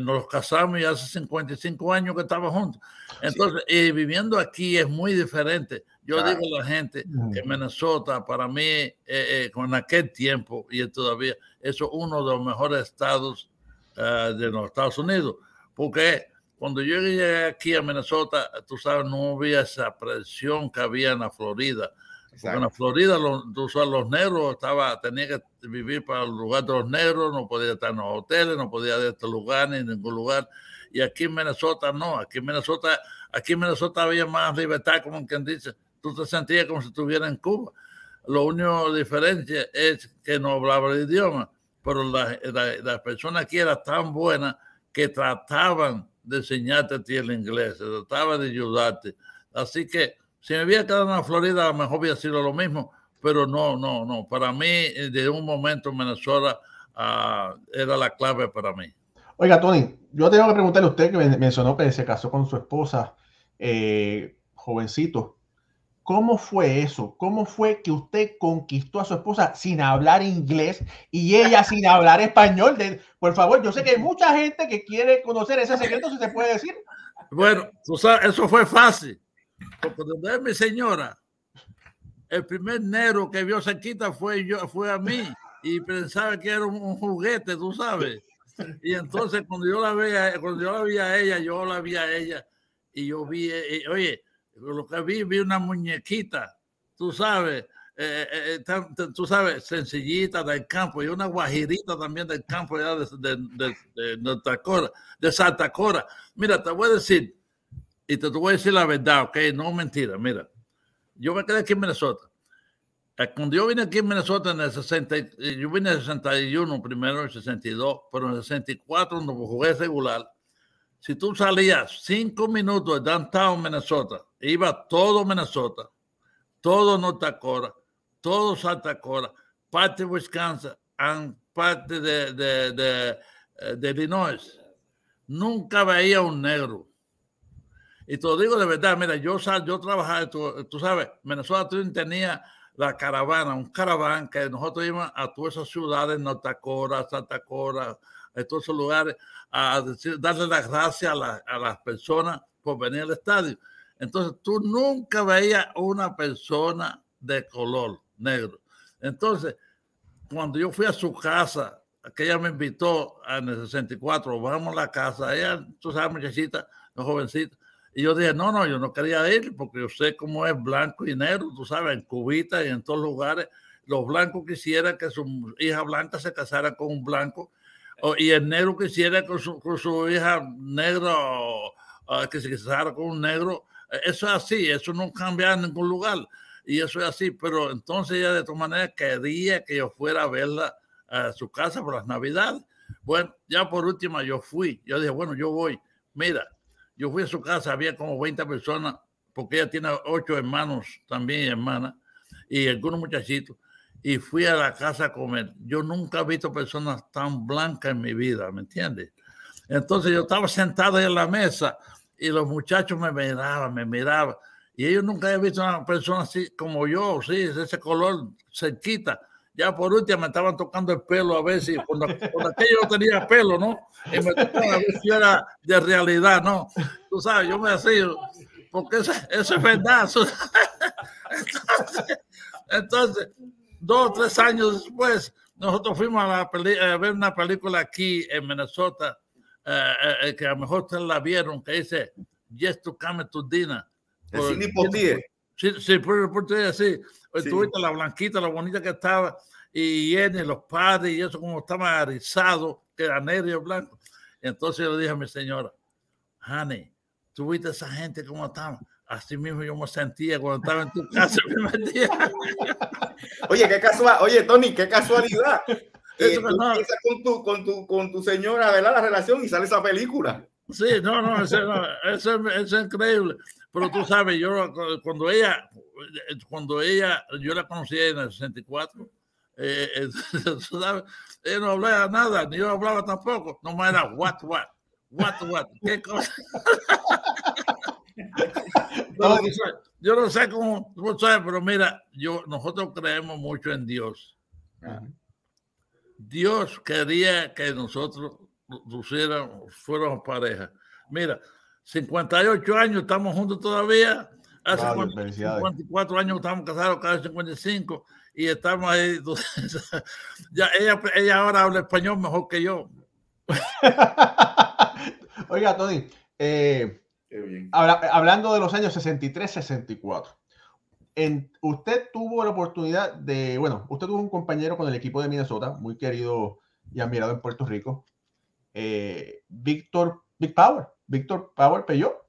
nos casamos y hace 55 años que estamos juntos. Entonces, y viviendo aquí es muy diferente. Yo digo a la gente que Minnesota, para mí, eh, eh, con aquel tiempo y todavía, eso es uno de los mejores estados eh, de los Estados Unidos, porque cuando yo llegué aquí a Minnesota, tú sabes, no había esa presión que había en la Florida. En la Florida, los, los negros estaba, tenía que vivir para el lugar de los negros, no podía estar en los hoteles, no podía a este lugar ni en ningún lugar. Y aquí en Minnesota no, aquí en Minnesota, aquí en Minnesota había más libertad, como quien dice, tú te sentías como si estuviera en Cuba. Lo único diferencia es que no hablaba el idioma pero las la, personas aquí eran tan buenas que trataban de enseñarte a ti el inglés, trataban de ayudarte. Así que si me hubiera quedado en la Florida, a lo mejor hubiera sido lo mismo, pero no, no, no. Para mí, de un momento en Venezuela uh, era la clave para mí. Oiga, Tony, yo tengo que preguntarle a usted que mencionó que se casó con su esposa, eh, jovencito. ¿Cómo fue eso? ¿Cómo fue que usted conquistó a su esposa sin hablar inglés y ella sin hablar español? por favor, yo sé que hay mucha gente que quiere conocer ese secreto, si se puede decir. Bueno, eso fue fácil. Porque donde es mi señora, el primer negro que vio cerquita fue yo, fue a mí y pensaba que era un, juguete, tú sabes. Y entonces cuando yo la veía, cuando yo la vi a ella, yo la vi a ella y yo vi, eh, oye, lo que vi, vi una muñequita, tú sabes, eh, eh, eh, tú sabes, sencillita del campo y una guajirita también del campo de, de, de, de, de Santa Cora. Mira, te voy a decir, y te, voy a decir la verdad, ok, no mentira, mira, yo me quedé aquí en Minnesota. Cuando yo vine aquí en Minnesota en el 60, yo vine en el 61 primero, en el 62, pero en el 64 no jugué regular. Si tú salías cinco minutos de downtown Minnesota iba todo Minnesota, todo North Dakota, todo Santa Cora, parte de Wisconsin, parte de, de, de, eh, de, Illinois. Nunca veía un negro. Y te lo digo de verdad, mira, yo, yo trabajaba, tú, tú sabes, Minnesota tenía la caravana, un caravana que nosotros íbamos a todas esas ciudades, North Dakota, Santa Cora, a todos esos lugares, a decir, darle las gracias a, la, a las personas por venir al estadio. Entonces tú nunca veías una persona de color negro. Entonces, cuando yo fui a su casa, que ella me invitó en el 64, vamos a la casa, ella, tú sabes, muchachita, jovencita, Y yo dije, no, no, yo no quería ir porque yo sé cómo es blanco y negro, tú sabes, en Cubita y en todos lugares. Los blancos quisieran que su hija blanca se casara con un blanco y el negro quisiera con su, con su hija negra que se casara con un negro. Eso es así, eso no cambia en ningún lugar. Y eso es así, pero entonces ella de todas maneras quería que yo fuera a verla a su casa por las navidades. Bueno, ya por última yo fui, yo dije, bueno, yo voy. Mira, yo fui a su casa, había como 20 personas, porque ella tiene ocho hermanos también y hermanas, y algunos muchachitos, y fui a la casa a comer. Yo nunca he visto personas tan blancas en mi vida, ¿me entiendes? Entonces yo estaba sentado en la mesa y los muchachos me miraban, me miraban, y ellos nunca habían visto una persona así como yo, sí, ese color cerquita ya por último me estaban tocando el pelo a ver si cuando, aquello no tenía pelo, ¿no? Y me tocaban a ver si era de realidad, ¿no? Tú sabes, yo me hacía, porque eso, es verdad. Entonces, entonces, dos o tres años después, nosotros fuimos a, ver una película aquí en Minnesota, eh, eh, que a lo mejor ustedes la vieron, que dice Yes to Come to Dinner. Sí, sí, por, por sí. Sí. Tuviste la blanquita, la bonita que estaba, y Jenny, los padres, y eso como estaba arizado, que era negro y blanco. Entonces yo le dije a mi señora, Honey, tuviste esa gente como estaba. Así mismo yo me sentía cuando estaba en tu casa el primer día. Oye, qué casual, oye, Tony, qué casualidad. Eh, con, tu, con, tu, con tu señora, ¿verdad? La relación y sale esa película. Sí, no, no, eso, eso, es increíble. Pero tú sabes, yo cuando ella, cuando ella, yo la conocí en el 64, eh, eh ella no hablaba nada, ni yo hablaba tampoco, no me era what, what, what, what, qué cosa. no, yo no sé cómo, tú sabes, pero mira, yo, nosotros creemos mucho en Dios. Dios quería que nosotros fuéramos pareja. Mira, 58 años, estamos juntos todavía. Hace 54 años estamos casados, cada 55, y estamos ahí. ya, ella, ella ahora habla español mejor que yo. Oiga, Tony, eh, hablando de los años 63-64, usted tuvo la oportunidad de, bueno, usted tuvo un compañero con el equipo de Minnesota, muy querido y admirado en Puerto Rico, eh, Víctor Big Power. Víctor Power Peyó.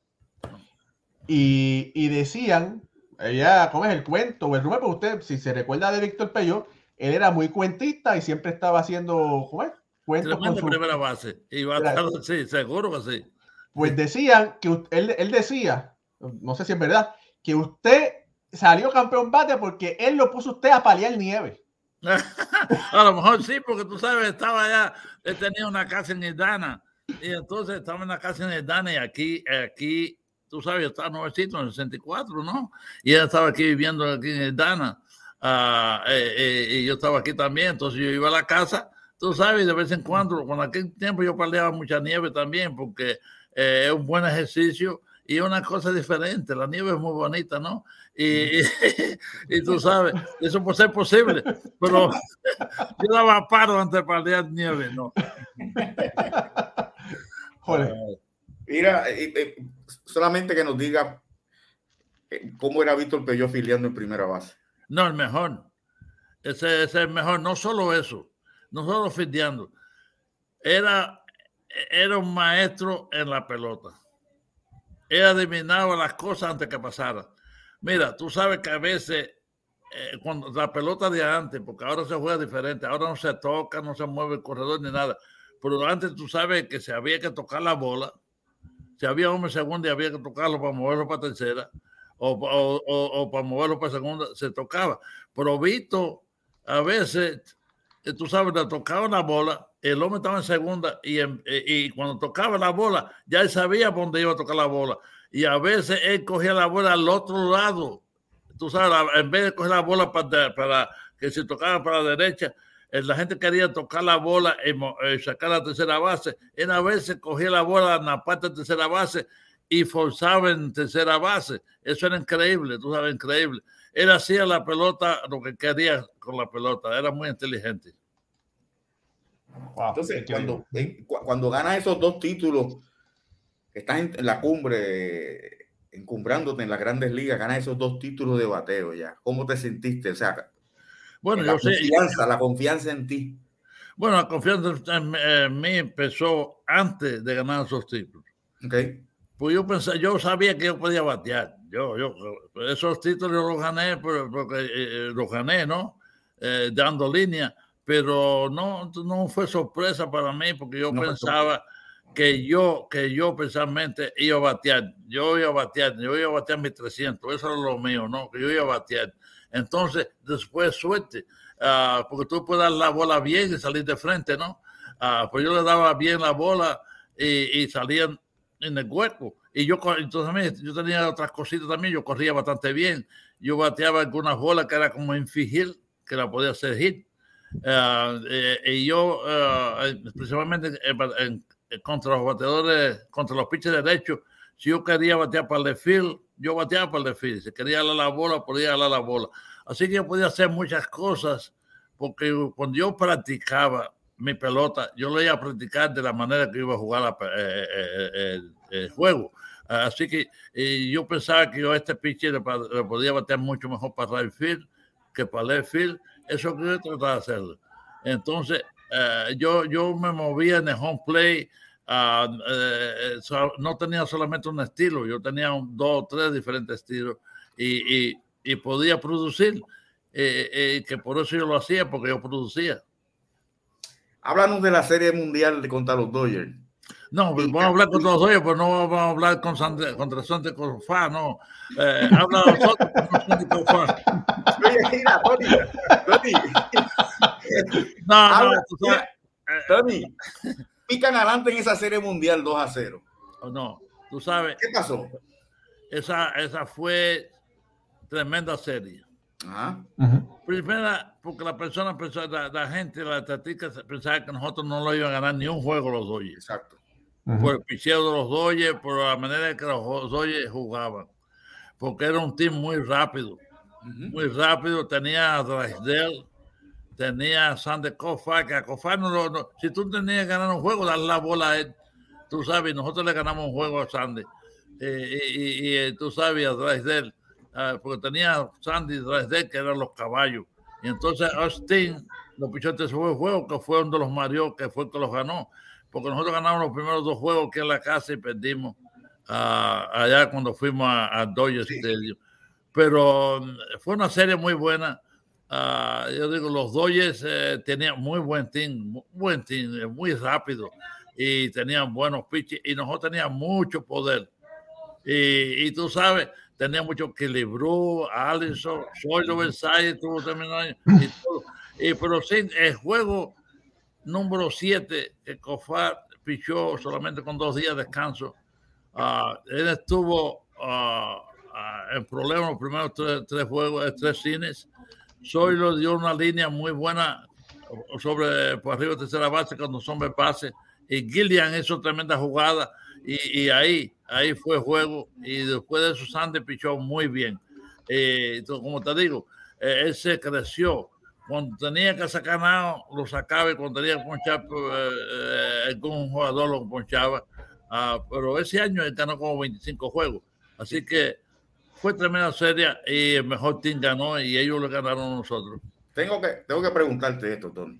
Y, y, decían, ella, ¿cómo es el cuento o el rumor? usted, si se recuerda de Víctor Peyó, él era muy cuentista y siempre estaba haciendo, ¿cómo es? Cuentos con su... primera base. Y va a estar, sí, seguro que sí. Pues decían que él, él decía, no sé si es verdad, que usted salió campeón bate porque él lo puso usted a paliar nieve. a lo mejor sí, porque tú sabes, estaba allá, él tenía una casa en Idana y entonces estaba en la casa de Dani y aquí, aquí, tú sabes, yo estaba nuevecito en el 64, ¿no? Y ella estaba aquí viviendo aquí en Dana. Uh, y yo estaba aquí también, entonces yo iba a la casa, tú sabes, de vez en cuando, cuando aquel tiempo yo peleaba mucha nieve también, porque eh, es un buen ejercicio y una cosa diferente, la nieve es muy bonita, ¿no? Y, y, tú sabes, eso puede ser posible, pero yo daba paro antes de pelear nieve, ¿no? Mira, solamente que nos diga eh, cómo era Víctor Peyó filiando en primera base. No, el mejor. Ese, es el mejor. No solo eso, no solo filiando. Era, era un maestro en la pelota. Él adivinaba las cosas antes que pasaran. Mira, tú sabes que a veces eh, cuando la pelota de antes, porque ahora se juega diferente, ahora no se toca, no se mueve el corredor ni nada pero antes tú sabes que se había que tocar la bola, si había hombre segundo y había que tocarlo para moverlo para tercera o, o, para moverlo para segunda, se tocaba. Pero visto, a veces, eh, tú sabes, le tocaba la bola, el hombre estaba en segunda y, eh, y cuando tocaba la bola, ya él sabía por dónde iba a tocar la bola. Y a veces él cogía la bola al otro lado. Tú sabes, en vez de coger la bola para, para que se tocaba para la derecha, la gente quería tocar la bola y eh, sacar la tercera base. Él a veces cogía la bola en la parte de tercera base y forzaba en tercera base. Eso era increíble, tú sabes, increíble. Él hacía la pelota lo que quería con la pelota, era muy inteligente. Entonces, cuando, cuando ganas esos dos títulos, estás en la cumbre encumbrándote en las grandes ligas, ganas esos dos títulos de bateo ya. ¿Cómo te sentiste? O sea, bueno, la yo sé. confianza, la confianza en ti. Bueno, la confianza en, en mí empezó antes de ganar esos títulos. Okay. Pues yo pensé, yo sabía que yo podía batear. Yo, yo, esos títulos yo los gané porque eh, eh, los gané, ¿no? Eh, dando línea, pero no, no fue sorpresa para mí porque yo no pensaba que yo, que yo personalmente iba a batear. Yo iba a batear, yo iba a batear mis 300, eso era lo mío, ¿no? Que yo iba a batear. Entonces, después suerte, uh, porque tú puedes dar la bola bien y salir de frente, ¿no? Uh, pues yo le daba bien la bola y, y salían en el hueco. Y yo, entonces, yo tenía otras cositas también, yo corría bastante bien. Yo bateaba algunas bolas que era como infligir, que la podía hacer hit. Uh, eh, y yo, uh, principalmente en, en, contra los bateadores, contra los pitchers derechos, si yo quería batear para el field, yo bateaba para el field. Si quería dar la bola, podía dar la bola. Así que yo podía hacer muchas cosas, porque cuando yo practicaba mi pelota, yo lo iba a practicar de la manera que iba a jugar la, eh, eh, el juego. Así que yo pensaba que yo este pitcher le, podía batear mucho mejor para right field que para left field. Eso que yo trataba de hacerlo. Entonces, uh, yo, yo me movía en el home play. Uh, uh, so, no tenía solamente un estilo, yo tenía un, dos o tres diferentes estilos y, y, y podía producir. Eh, eh, que por eso yo lo hacía, porque yo producía. Háblanos de la Serie Mundial contra los Dodgers. No, pues vamos a hablar con los Dodgers, pero no vamos a hablar con Sante, contra Sante Cofá, no. Eh, habla de nosotros con Sante. No, Habla, no, Tony, pican adelante en esa Serie Mundial 2 a 0. no, tú sabes, ¿Qué pasó? esa, esa fue tremenda serie. Ajá. Primera, porque la persona, la, la gente, la estadística pensaba que nosotros no lo iban a ganar ni un juego los Dodgers. Exacto. Por el picheo de los Dodgers, por la manera en que los Dodgers jugaban. Porque era un team muy rápido. Muy rápido. Tenía a Drysdale, tenía a Sander Koufax, que a Koufax no, lo- no- si tú tenías que ganar un juego, darle la bola a él. Tú sabes, nosotros le ganamos un juego a Sandy. Eh, y, y- eh, tú sabes, a Drysdale, ah, porque tenía a Sandy y Drysdale, que eran los caballos. Y entonces Austin, los pichotes fue el juego, que fue uno de los Mario, que fue el que los ganó. Porque nosotros ganamos los primeros dos juegos que en la casa y perdimos ah, allá cuando fuimos a, a Dodger Sí. Stadium. Pero mm, fue una serie muy buena. Ah, yo digo, los Dodgers eh, tenían muy buen team, mu- buen team, eh, muy rápido y tenían buenos pitches y nosotros teníamos mucho poder. Y, y tú sabes, tenía mucho equilibrio, Allison, Soylo Versailles tuvo terminado y todo. Y, pero sí, el juego número 7, que Cofar pichó solamente con dos días de descanso, ah, él estuvo ah, en problemas los primeros tres, tres juegos, eh, tres cines. Soylo dio una línea muy buena sobre por arriba tercera base cuando son de base y Gillian hizo tremenda jugada y, y ahí ahí fue juego y después de eso Sandy pichó muy bien. Eh, entonces, como te digo eh, él se creció. Cuando tenía que sacar nada lo sacaba y cuando tenía que ponchar eh, eh, algún jugador lo ponchaba. Ah, pero ese año él ganó como 25 juegos. Así que fue tremenda serie y el mejor team ganó y ellos le ganaron a nosotros Tengo que, tengo que preguntarte esto, Tony.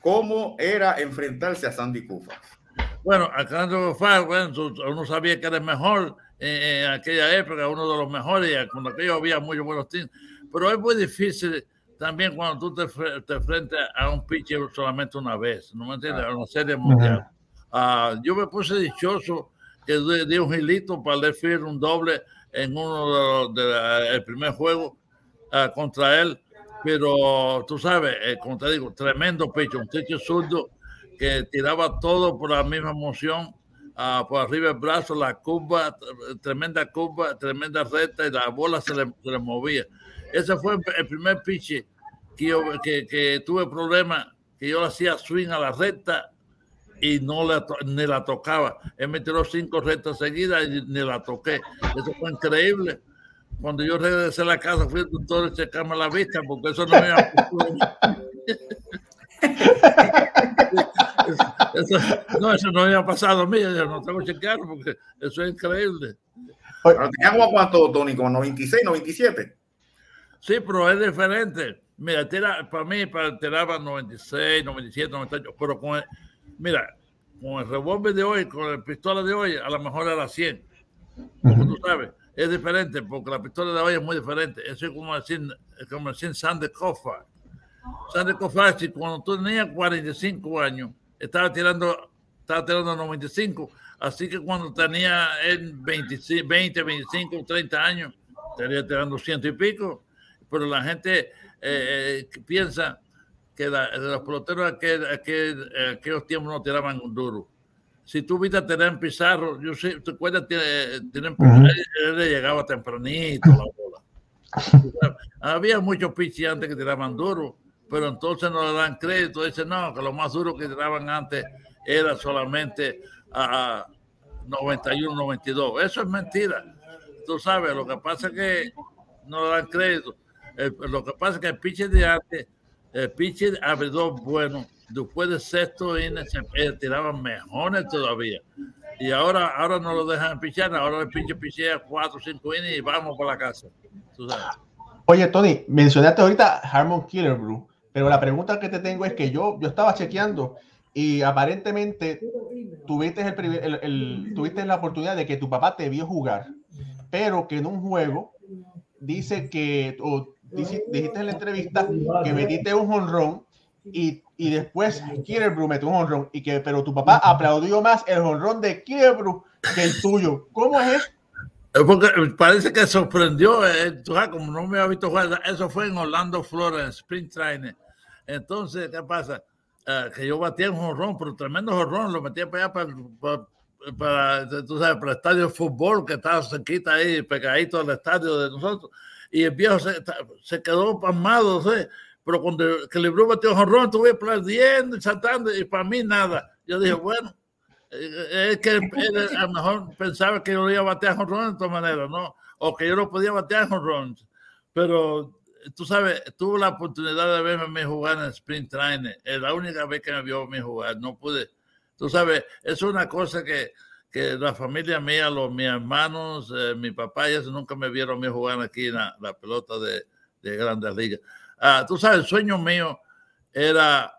¿Cómo era enfrentarse a Sandy Koufax? Bueno, Alejandro Far, bueno, tú- uno sabía que era el mejor en aquella época, uno de los mejores, y cuando aquello había muchos buenos teams. Pero es muy difícil también cuando tú te, te enfrentas a un pitcher solamente una vez, ¿no me entiendes? A una serie mundial. Ah, yo me puse dichoso que di, un gilito para le fiel un doble en uno de, los- de- el primer juego ah, contra él. Pero tú sabes, eh, como te digo, tremendo pitcher, un pitcher zurdo que tiraba todo por la misma emoción, ah, por arriba el brazo, la curva, tremenda curva, tremenda recta y la bola se le, se le movía. Ese fue el, primer pitch que, que, que tuve problema, que yo hacía swing a la recta y no la, ni la tocaba. Él me tiró cinco rectas seguidas y ni la toqué. Eso fue increíble. Cuando yo regresé a la casa, fui al doctor a checarme la vista, porque eso no me iba a eso, no, eso no había pasado a mí, yo no tengo que chequearlo porque eso es increíble. Pero tenía cuánto, Tony, como 96, 97. Sí, pero es diferente. Mira, tira, para mí para, tiraba 96, 97, 98, pero con mira, con el revólver de hoy, con la pistola de hoy, a lo mejor era 100. Como tú sabes, es diferente porque la pistola de hoy es muy diferente. Eso es como decir, como decir Sander Kofar. Sander Kofar, si cuando tú tenías 45 años, estaba tirando, estaba tirando 95, así que cuando tenía 20, 25, 30 años, estaría tirando ciento y pico. Pero la gente eh, piensa que los peloteros aquel, aquel, aquellos tiempos no tiraban duro. Si tú viste a Terán Pizarro, yo sé, ¿te acuerdas? Terán Pizarro, él le llegaba tempranito la bola. Había muchos pitchers antes que tiraban duro, pero entonces no le dan crédito. Dicen, no, que lo más duro que tiraban antes era solamente a 91, 92. Eso es mentira. Tú sabes, lo que pasa es que no le dan crédito. lo que pasa es que el pitcher de antes el pitcher abridor bueno, después de sexto innings tiraban mejores todavía. Y ahora, ahora no lo dejan pichar, ahora el pitcher pichea cuatro o cinco innings y vamos por la casa. Oye, Tony, mencionaste ahorita Harmon Killerbrew, pero la pregunta que te tengo es que yo, yo estaba chequeando y aparentemente tuviste, el, el, tuviste la oportunidad de que tu papá te vio jugar, pero que en un juego dice que, dijiste en la entrevista que metiste un honrón y, y después Killerbrew metió un honrón y que pero tu papá aplaudió más el honrón de Killerbrew que el tuyo. ¿Cómo es eso? Porque parece que sorprendió, eh, como no me había visto jugar, eso fue en Orlando, Florida, en Spring Training. Entonces, ¿qué pasa? Uh, que yo batía un honrón, pero tremendo honrón, lo metía para allá para, para, para, tú sabes, para el estadio de fútbol que estaba cerquita ahí, pegadito al estadio de nosotros y el viejo se, se quedó pasmado, ¿sí? pero cuando que libro batió jonrón, estuve aplaudiendo y saltando, y para mí nada. Yo dije, bueno, eh, es que él, a lo mejor pensaba que yo iba a batear jonrón de todas maneras, ¿no? O que yo no podía batear jonrón. Pero tú sabes, tuve la oportunidad de verme jugar en Sprint Training. Es la única vez que me vio a mí jugar. No pude. Tú sabes, es una cosa que que la familia mía, los mis hermanos, eh, mi papá eso nunca me vieron a mí jugar aquí en la, pelota de, de, Grandes Ligas. Ah, tú sabes, el sueño mío era,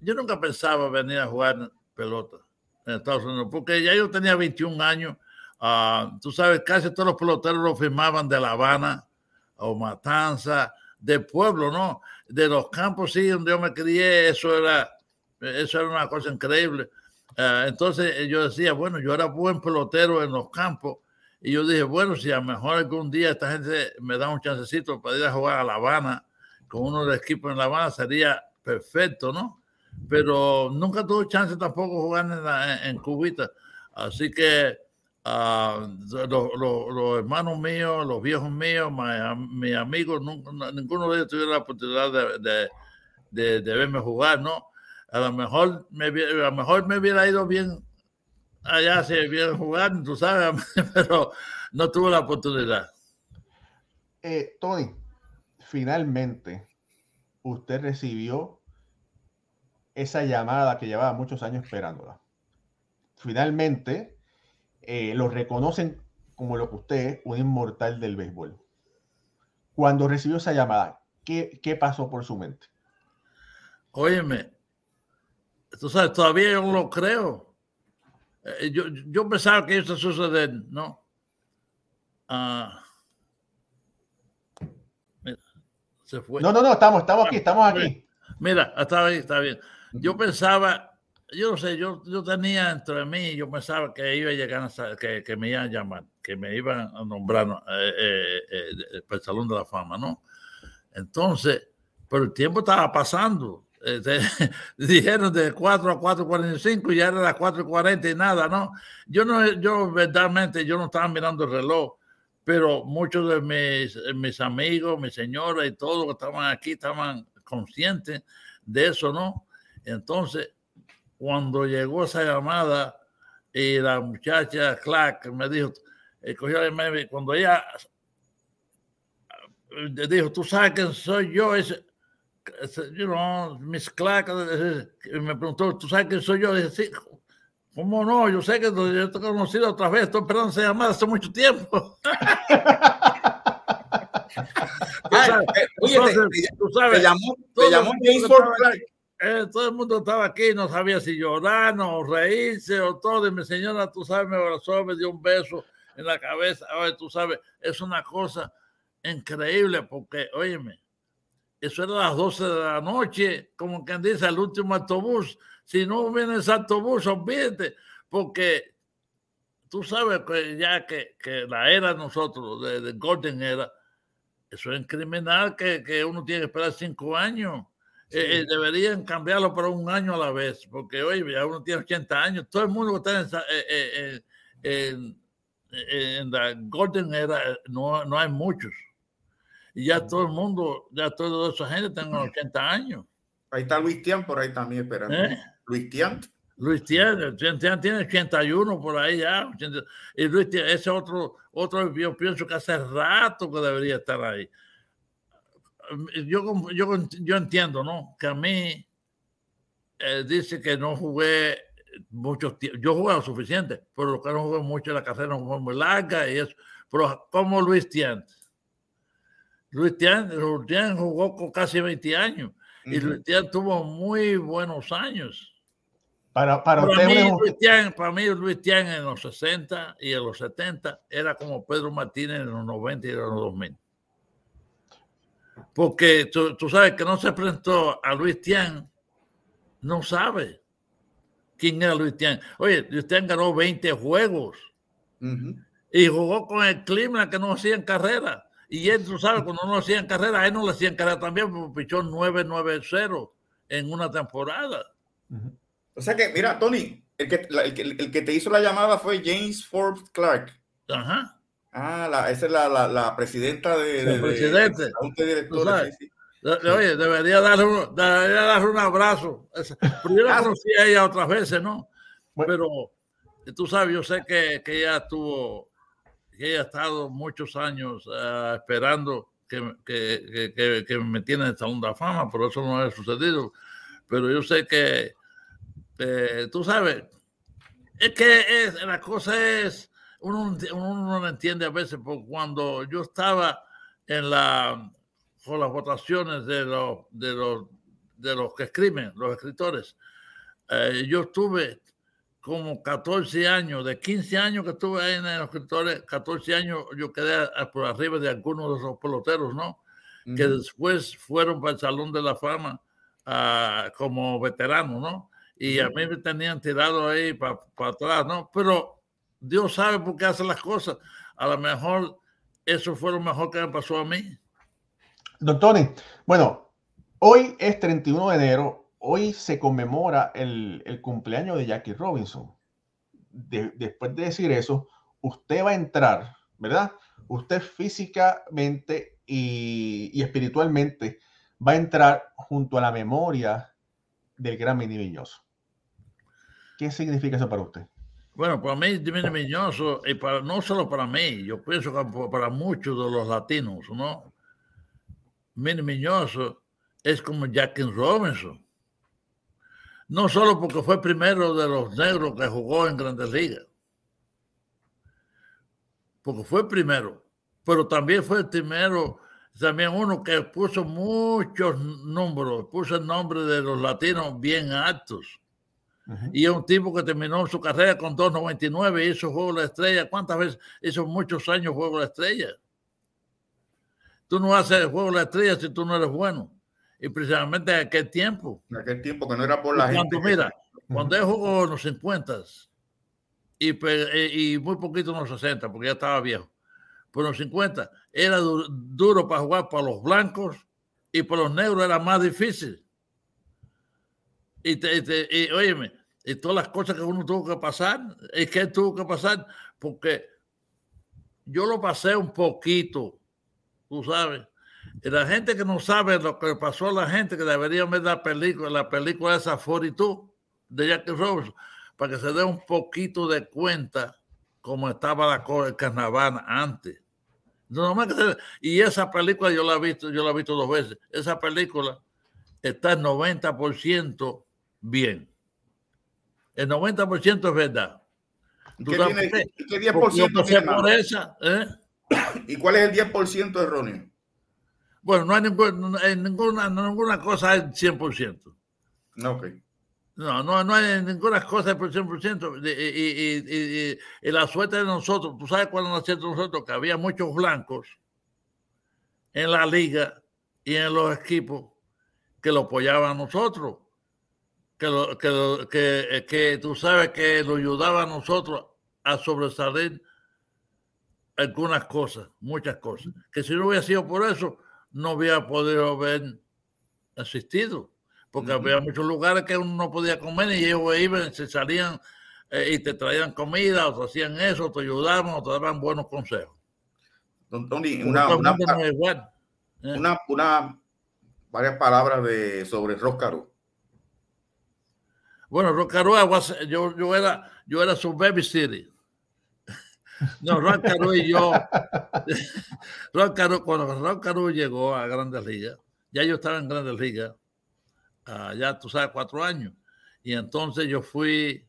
yo nunca pensaba venir a jugar pelota en Estados Unidos, porque ya yo tenía 21 años. Ah, tú sabes, casi todos los peloteros lo firmaban de La Habana o Matanza, del pueblo, ¿no? De los campos, sí, donde yo me crié, eso era, eso era una cosa increíble. Ah, entonces eh, yo decía, bueno, yo era buen pelotero en los campos y yo dije, bueno, si a lo mejor algún día esta gente me da un chancecito para ir a jugar a La Habana con uno de los equipos en La Habana, sería perfecto, ¿no? Pero nunca tuve chance tampoco jugar en, en, Cubita. Así que uh, los, hermanos míos, los viejos míos, mis amigos, ninguno de ellos tuvo la oportunidad de, de, de verme jugar, ¿no? A lo mejor me, a lo mejor me hubiera ido bien allá si hubiera jugado, tú sabes, pero no tuve la oportunidad. Eh, Tony, finalmente usted recibió esa llamada que llevaba muchos años esperándola. Finalmente eh, lo reconocen como lo que usted es, un inmortal del béisbol. Cuando recibió esa llamada, ¿qué, qué pasó por su mente? Óyeme, tú sabes, todavía yo no lo creo. Eh, yo, yo pensaba que eso suceder, ¿no? Ah, mira, se fue. No, no, no, estamos, estamos aquí, estamos aquí. Mira, está bien, está bien. Yo pensaba, yo no sé, yo, yo tenía entre mí, yo pensaba que iba a llegar a, que, que me iban a llamar, que me iban a nombrar eh, eh, eh, para el Salón de la Fama, ¿no? Entonces, pero el tiempo estaba pasando este, dijeron de 4 a 4.45 y ya era las 4.40 y nada, ¿no? Yo no, yo verdaderamente, yo no estaba mirando el reloj, pero muchos de mis, amigos, mi señora y todos que estaban aquí estaban conscientes de eso, ¿no? Entonces, cuando llegó esa llamada y la muchacha Clark me dijo, eh, cuando ella eh, dijo, tú sabes que soy yo, ese, you know, Miss Clark me preguntó, ¿tú sabes quién soy yo? Dije, sí, ¿Cómo no? Yo sé que yo te he conocido otra vez, estoy esperando esa llamada hace mucho tiempo. oye, tú sabes, te llamó, te llamó Clark. Eh, todo el mundo estaba aquí, no sabía si llorar o reírse o todo. Y mi señora, tú sabes, me abrazó, me dio un beso en la cabeza. Oye, tú sabes, es una cosa increíble porque, óyeme, eso era las 12 de la noche, como quien dice, el último autobús. Si no viene ese autobús, olvídate, porque tú sabes que ya que, que la era nosotros, de, de Golden era, eso es criminal que, que uno tiene que esperar cinco años. Eh, eh, deberían cambiarlo para un año a la vez, porque hoy ya uno tiene 80 años, todo el mundo está en, eh, en, en, la Golden Era, no, no hay muchos. Y ya todo el mundo, ya toda esa gente tiene 80 años. Ahí está Luis Tian por ahí también esperando. Luis Tian. Luis Tian, Tian tiene 81 por ahí ya. y Luis Tian, ese otro, otro, yo pienso que hace rato que debería estar ahí yo, yo, yo entiendo, ¿no? Que a mí eh, dice que no jugué mucho tiempo. Yo jugué lo suficiente, pero lo que no jugué mucho la carrera no fue muy larga y eso. Pero como Luis Tiant. Luis Tiant, jugó con casi 20 años y Luis Tiant tuvo muy buenos años. Para, para, para, mí, Luis Tian, para mí, Luis Tian en los 60 y en los 70 era como Pedro Martínez en los 90 y en los 2000 porque tú, sabes que no se presentó a Luis Tian, no sabe quién era Luis Tian. Oye, Luis Tian ganó 20 juegos y jugó con el clima que no hacían carrera. Y él, tú sabes, cuando no hacían carrera, a él no le hacían carrera también, porque pichó 9-9-0 en una temporada. O sea que, mira, Tony, el que, el, que, el que te hizo la llamada fue James Forbes Clark. Ajá. Ah, la, esa es la, la, la presidenta de. El presidente. Oye, debería darle un, debería darle un abrazo. Pero yo la conocí a ella otras veces, ¿no? Pero tú sabes, yo sé que, que ella estuvo, que ha estado muchos años uh, esperando que, que, que, me metiera en el Salón de la Fama, pero eso no ha sucedido. Pero yo sé que, tú sabes, es que la cosa es uno, uno no entiende a veces, porque cuando yo estaba en la, con las votaciones de los, de los, de los que escriben, los escritores, eh, yo estuve como 14 años, de 15 años que estuve ahí en los escritores, 14 años yo quedé por arriba de algunos de esos peloteros, ¿no? Que después fueron para el Salón de la Fama uh, como veteranos, ¿no? Y a mí me tenían tirado ahí para atrás, ¿no? Pero Dios sabe por qué hace las cosas. A lo mejor eso fue lo mejor que me pasó a mí. Don Tony, bueno, hoy es 31 de enero, hoy se conmemora el, cumpleaños de Jackie Robinson. después de decir eso, usted va a entrar, ¿verdad? Usted físicamente y, espiritualmente va a entrar junto a la memoria del gran Mini Viñoso. ¿Qué significa eso para usted? Bueno, para mí, Divino Miñoso, y para, no solo para mí, yo pienso que para muchos de los latinos, ¿no? Mini Miñoso es como Jackie Robinson. No solo porque fue primero de los negros que jugó en Grandes Ligas, porque fue primero, pero también fue el primero, también uno que puso muchos números, puso el nombre de los latinos bien altos y es un tipo que terminó su carrera con 2.99 y hizo juego de la estrella. ¿Cuántas veces hizo muchos años juego de la estrella? Tú no haces juego de la estrella si tú no eres bueno. Y precisamente en aquel tiempo. En aquel tiempo que no era por la gente. Mira, cuando él jugó en los 50 y, eh, y muy poquito en los 60, porque ya estaba viejo. Pero en los 50 era duro para jugar para los blancos y para los negros era más difícil. Y, te, y, y óyeme, y todas las cosas que uno tuvo que pasar, es que tuvo que pasar, porque yo lo pasé un poquito, tú sabes. Y la gente que no sabe lo que pasó a la gente que debería ver la película, la película esa 42 de Jackie Robinson, para que se dé un poquito de cuenta cómo estaba la cosa el carnaval antes. No, y esa película yo la he visto, yo la he visto dos veces. Esa película está el 90% bien El 90% es verdad. ¿Qué, tiene, ¿qué 10% tiene por esa, ¿eh? ¿Y cuál es el 10% erróneo? Bueno, no hay ninguna, ninguna, ninguna cosa es 100%. Ok. No, no, no hay ninguna cosa por 100%. Y, y, y, y, la suerte de nosotros, tú sabes cuál es la suerte de nosotros, que había muchos blancos en la liga y en los equipos que lo apoyaban a nosotros. Que, lo, que, que, que tú sabes que lo ayudaba a nosotros a sobresalir algunas cosas, muchas cosas. Que si no hubiera sido por eso, no hubiera podido haber asistido porque había muchos lugares que uno no podía comer y ellos iban, se salían eh, y te traían comida, o te hacían eso, te ayudaban, o te daban buenos consejos. Don Tony, una, una, ¿eh? una, una, varias palabras de, sobre Roscaro. Bueno, Roscaro, yo, yo, era, yo era su baby No, Roscaro y yo, Roscaro, cuando Roscaro llegó a Grandes Ligas, ya yo estaba en Grandes Ligas, uh, ya tú sabes, cuatro años. Y entonces yo fui,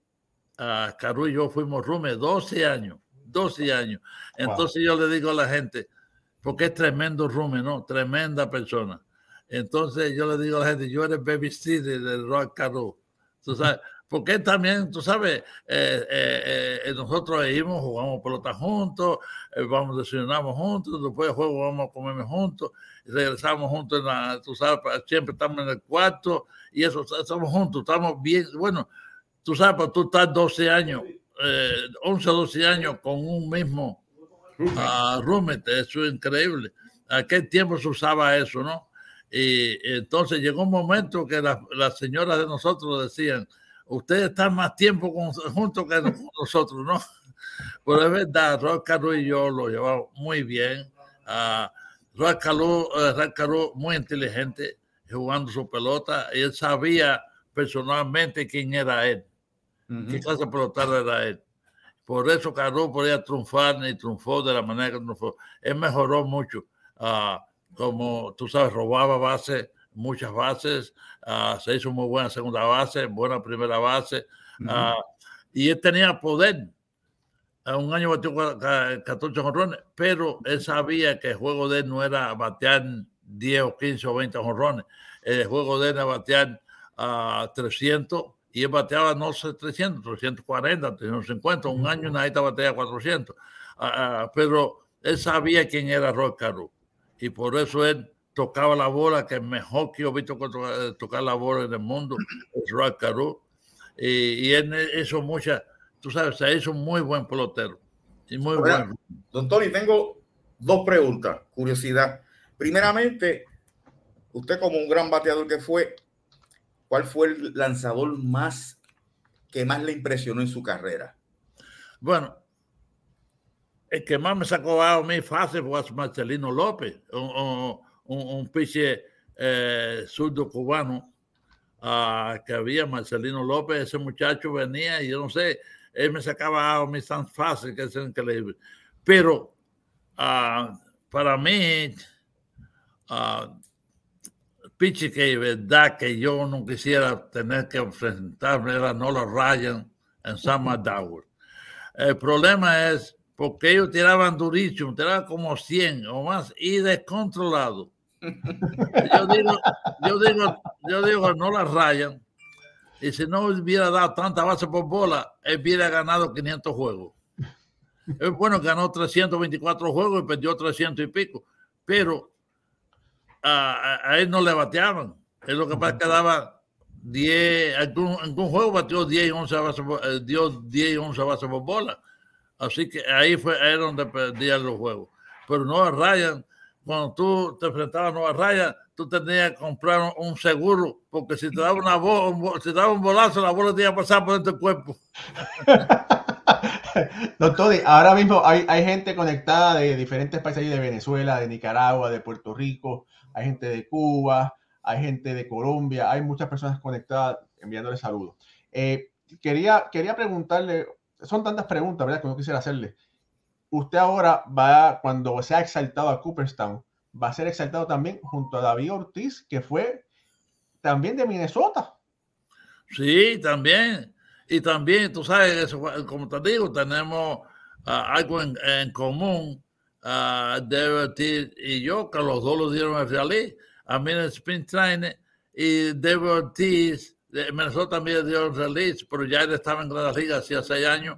a Caru y yo fuimos rume 12 años, 12 años. Entonces yo le digo a la gente, porque es tremendo rume, ¿no? Tremenda persona. Entonces yo le digo a la gente, yo eres baby city del Rock Caru. Tú sabes, porque también, tú sabes, eh, eh, eh, nosotros íbamos, jugamos pelota juntos, vamos, desayunamos juntos, después del juego vamos a comer juntos, regresamos juntos, en la, tú sabes, siempre estamos en el cuarto y eso, estamos juntos, estamos bien, bueno, tú sabes, pues tú estás 12 años, 11 o 12 años con un mismo uh, roommate, eso es increíble. Aquel tiempo se usaba eso, ¿no? Y entonces llegó un momento que las señoras de nosotros decían, ustedes están más tiempo juntos que nosotros, ¿no? Pero es verdad, Roy y yo lo llevamos muy bien. Uh, Roy Carlos, muy inteligente, jugando su pelota, él sabía personalmente quién era él, qué clase de pelotero era él. Por eso Carlos podía triunfar y triunfó de la manera que triunfó. Él mejoró mucho. Uh, como tú sabes, robaba base, muchas bases, uh, se hizo muy buena segunda base, buena primera base, uh, y él tenía poder. Un año batió 14 jonrones, pero él sabía que el juego de él no era batear 10 o 15 o 20 jonrones. El juego de él era batear a 300 y él bateaba no sé 300, 340, 350. Un año nadie bateaba 400. pero él sabía quién era Roy Caru y por eso él tocaba la bola, que es mejor que yo he visto eh, tocar la bola en el mundo, es Roy Caru. Y, y él hizo mucha, tú sabes, se hizo un muy buen pelotero. Y muy bueno. Don Tony, tengo dos preguntas, curiosidad. Primeramente, usted como un gran bateador que fue, ¿cuál fue el lanzador más que más le impresionó en su carrera? Bueno, el que más me sacó a mí fácil fue Marcelino López, un, un piche eh, surdo cubano uh, que había, Marcelino López, ese muchacho venía y yo no sé, él me sacaba a mí tan fácil que es increíble. Pero uh, para mí, uh, piche que verdad que yo no quisiera tener que enfrentarme era Nola Ryan en Sam Dower. El problema es porque ellos tiraban durísimo, tiraban como 100 o más y descontrolado. Yo digo, yo digo, yo digo, no la rayan. Y si no hubiera dado tanta base por bola, él hubiera ganado 500 juegos. Es bueno, ganó 324 juegos y perdió 300 y pico. Pero a, a él no le bateaban. Es lo que pasa que daba 10, algún, algún juego batió 10 y 11 bases, eh, dio 10 y 11 bases por bola. Así que ahí fue ahí donde perdían los juegos. Pero no rayan cuando tú te enfrentabas a Nueva Raya, tú tenías que comprar un seguro, porque si te daba una bola, si te daba un bolazo, la bola te iba a pasar por del cuerpo. Doctor, ahora mismo hay, hay, gente conectada de diferentes países de Venezuela, de Nicaragua, de Puerto Rico, hay gente de Cuba, hay gente de Colombia, hay muchas personas conectadas enviándole saludos. Eh, quería, quería preguntarle, son tantas preguntas, ¿verdad? Que no quisiera hacerle usted ahora va, cuando sea exaltado a Cooperstown, va a ser exaltado también junto a David Ortiz, que fue también de Minnesota. Sí, también. Y también, tú sabes, como te digo, tenemos ah, algo en, común, uh, David y yo, que los dos lo dieron a Realí. A mí en el trainer y David Ortiz, de Minnesota también dio el release, pero ya él estaba en Grandes Ligas hacía seis años.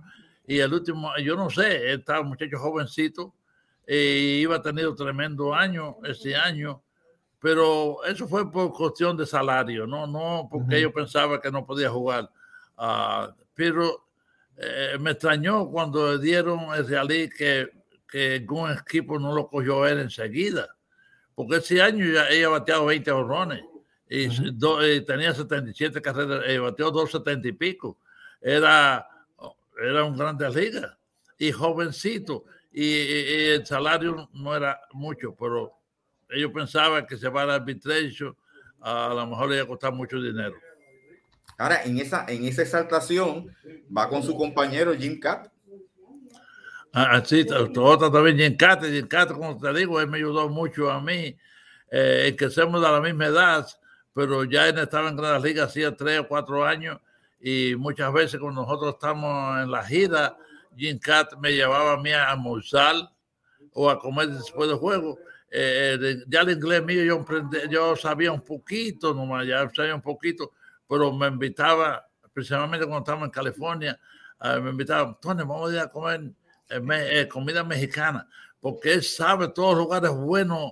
Y el último, yo no sé, estaba un muchacho jovencito y iba a tener tremendo año ese año pero eso fue por cuestión de salario, no, no porque yo pensaba que no podía jugar. Ah, pero eh, me extrañó cuando dieron el realí que, que algún equipo no lo cogió él enseguida, porque ese año ya ella bateado 20 horrones y, tenía 77 carreras, y bateó 270 y pico. Era, era un grande liga y jovencito, y el salario no era mucho, pero ellos pensaban que se va a arbitration, a lo mejor le iba a costar mucho dinero. Ahora, en esa, en esa exaltación, va con su compañero Jim Cat. Ah, sí, otra también Jim Cat. Jim Cat, como te digo, él me ayudó mucho a mí, eh, que somos de la misma edad, pero ya él estaba en Grandes Ligas hacía tres o cuatro años y muchas veces cuando nosotros estamos en la gira, Jim Cat me llevaba a mí a almorzar o a comer después del juego eh, ya el inglés mío yo, yo sabía un poquito, nomás, ya sabía un poquito, pero me invitaba, precisamente cuando estábamos en California, me invitaba, Tony, vamos a ir a comer eh, eh, comida mexicana, porque él sabe todos los lugares buenos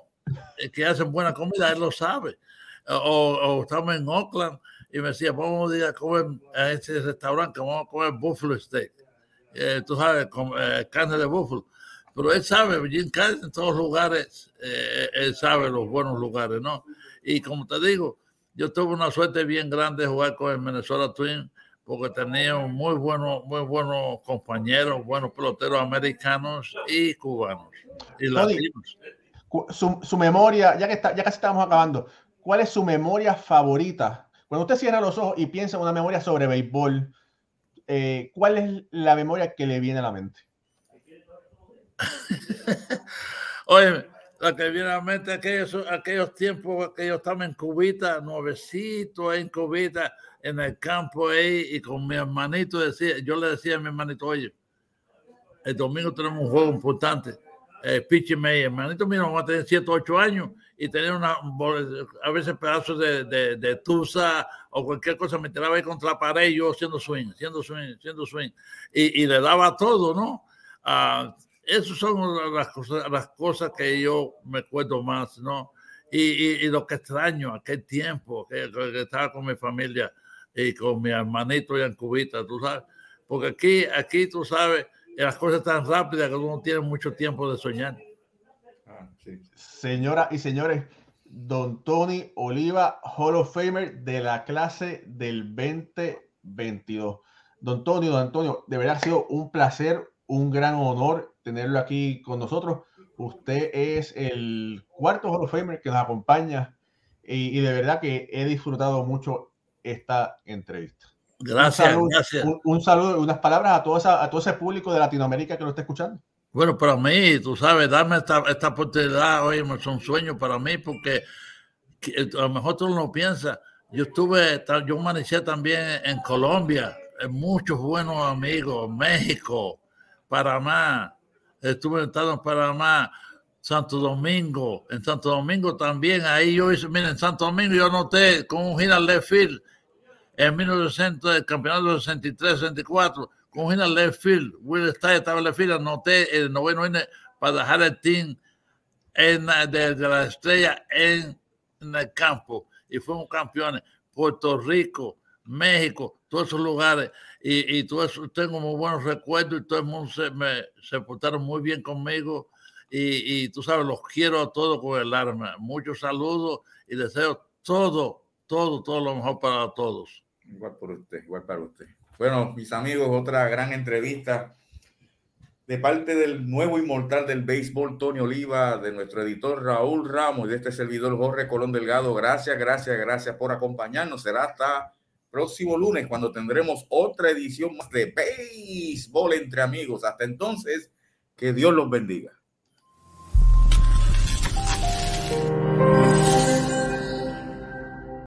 que hacen buena comida, él lo sabe. O, o estamos en Oakland y me decía, vamos a ir a comer a este restaurante, vamos a comer buffalo steak. tú sabes, con, carne de búfalo pero él sabe, Jim Carrey en todos lugares, eh, él sabe los buenos lugares, ¿no? Y como te digo, yo tuve una suerte bien grande de jugar con el Minnesota Twins porque tenía muy buenos, muy buenos compañeros, buenos peloteros americanos y cubanos y latinos. Su, su, memoria, ya que está, ya casi estamos acabando, ¿cuál es su memoria favorita? Cuando usted cierra los ojos y piensa en una memoria sobre béisbol, eh, ¿cuál es la memoria que le viene a la mente? Oye, la que viene a la mente aquellos, aquellos tiempos que yo estaba en Cubita, nuevecito en Cubita, en el campo ahí, y con mi hermanito decía, yo le decía a mi hermanito, oye, el domingo tenemos un juego importante, eh, Pichi May, hermanito mío va a tener 7, 8 años y tenía una, a veces pedazos de, de, de tusa o cualquier cosa, me tiraba ahí contra la pared yo haciendo swing, haciendo swing, haciendo swing, y, y le daba todo, ¿no? Uh, esas son las cosas, las cosas que yo me acuerdo más, ¿no? Y, y, lo que extraño, aquel tiempo que, estaba con mi familia y con mi hermanito y Cubita, tú sabes. Porque aquí, aquí tú sabes, las cosas tan rápidas que uno tiene mucho tiempo de soñar. Sí. Señoras y señores, Don Tony Oliva, Hall of Famer de la clase del 2022. Don Tony, Don Antonio, de verdad ha sido un placer, un gran honor tenerlo aquí con nosotros. Usted es el cuarto Hall of Famer que nos acompaña y, de verdad que he disfrutado mucho esta entrevista. Gracias, un gracias. Un, saludo y unas palabras a todo, a todo ese público de Latinoamérica que lo está escuchando. Bueno, para mí, tú sabes, darme esta, esta oportunidad, hoy es un sueño para mí porque a lo mejor tú no piensas. Yo estuve, yo manejé también en Colombia, en muchos buenos amigos, México, Panamá, estuve estado en Panamá, Santo Domingo, en Santo Domingo también, ahí yo hice, miren, en Santo Domingo yo anoté con un gira left field en 1900, el campeonato 63-64, un gira left field, Will Style estaba en left field, anoté el noveno para dejar el team en, de, la estrella en, en el campo y fuimos campeones. Puerto Rico, México, todos esos lugares, y, y todo eso, tengo muy buenos recuerdos y todo el mundo se, me, se portaron muy bien conmigo y, y, tú sabes, los quiero a todos con el arma. Muchos saludos y deseo todo, todo, todo lo mejor para todos. Igual por usted, igual para usted. Bueno, mis amigos, otra gran entrevista de parte del nuevo inmortal del béisbol, Tony Oliva, de nuestro editor Raúl Ramos y de este servidor Jorge Colón Delgado. Gracias, gracias, gracias por acompañarnos. Será hasta próximo lunes cuando tendremos otra edición más de béisbol entre amigos. Hasta entonces, que Dios los bendiga.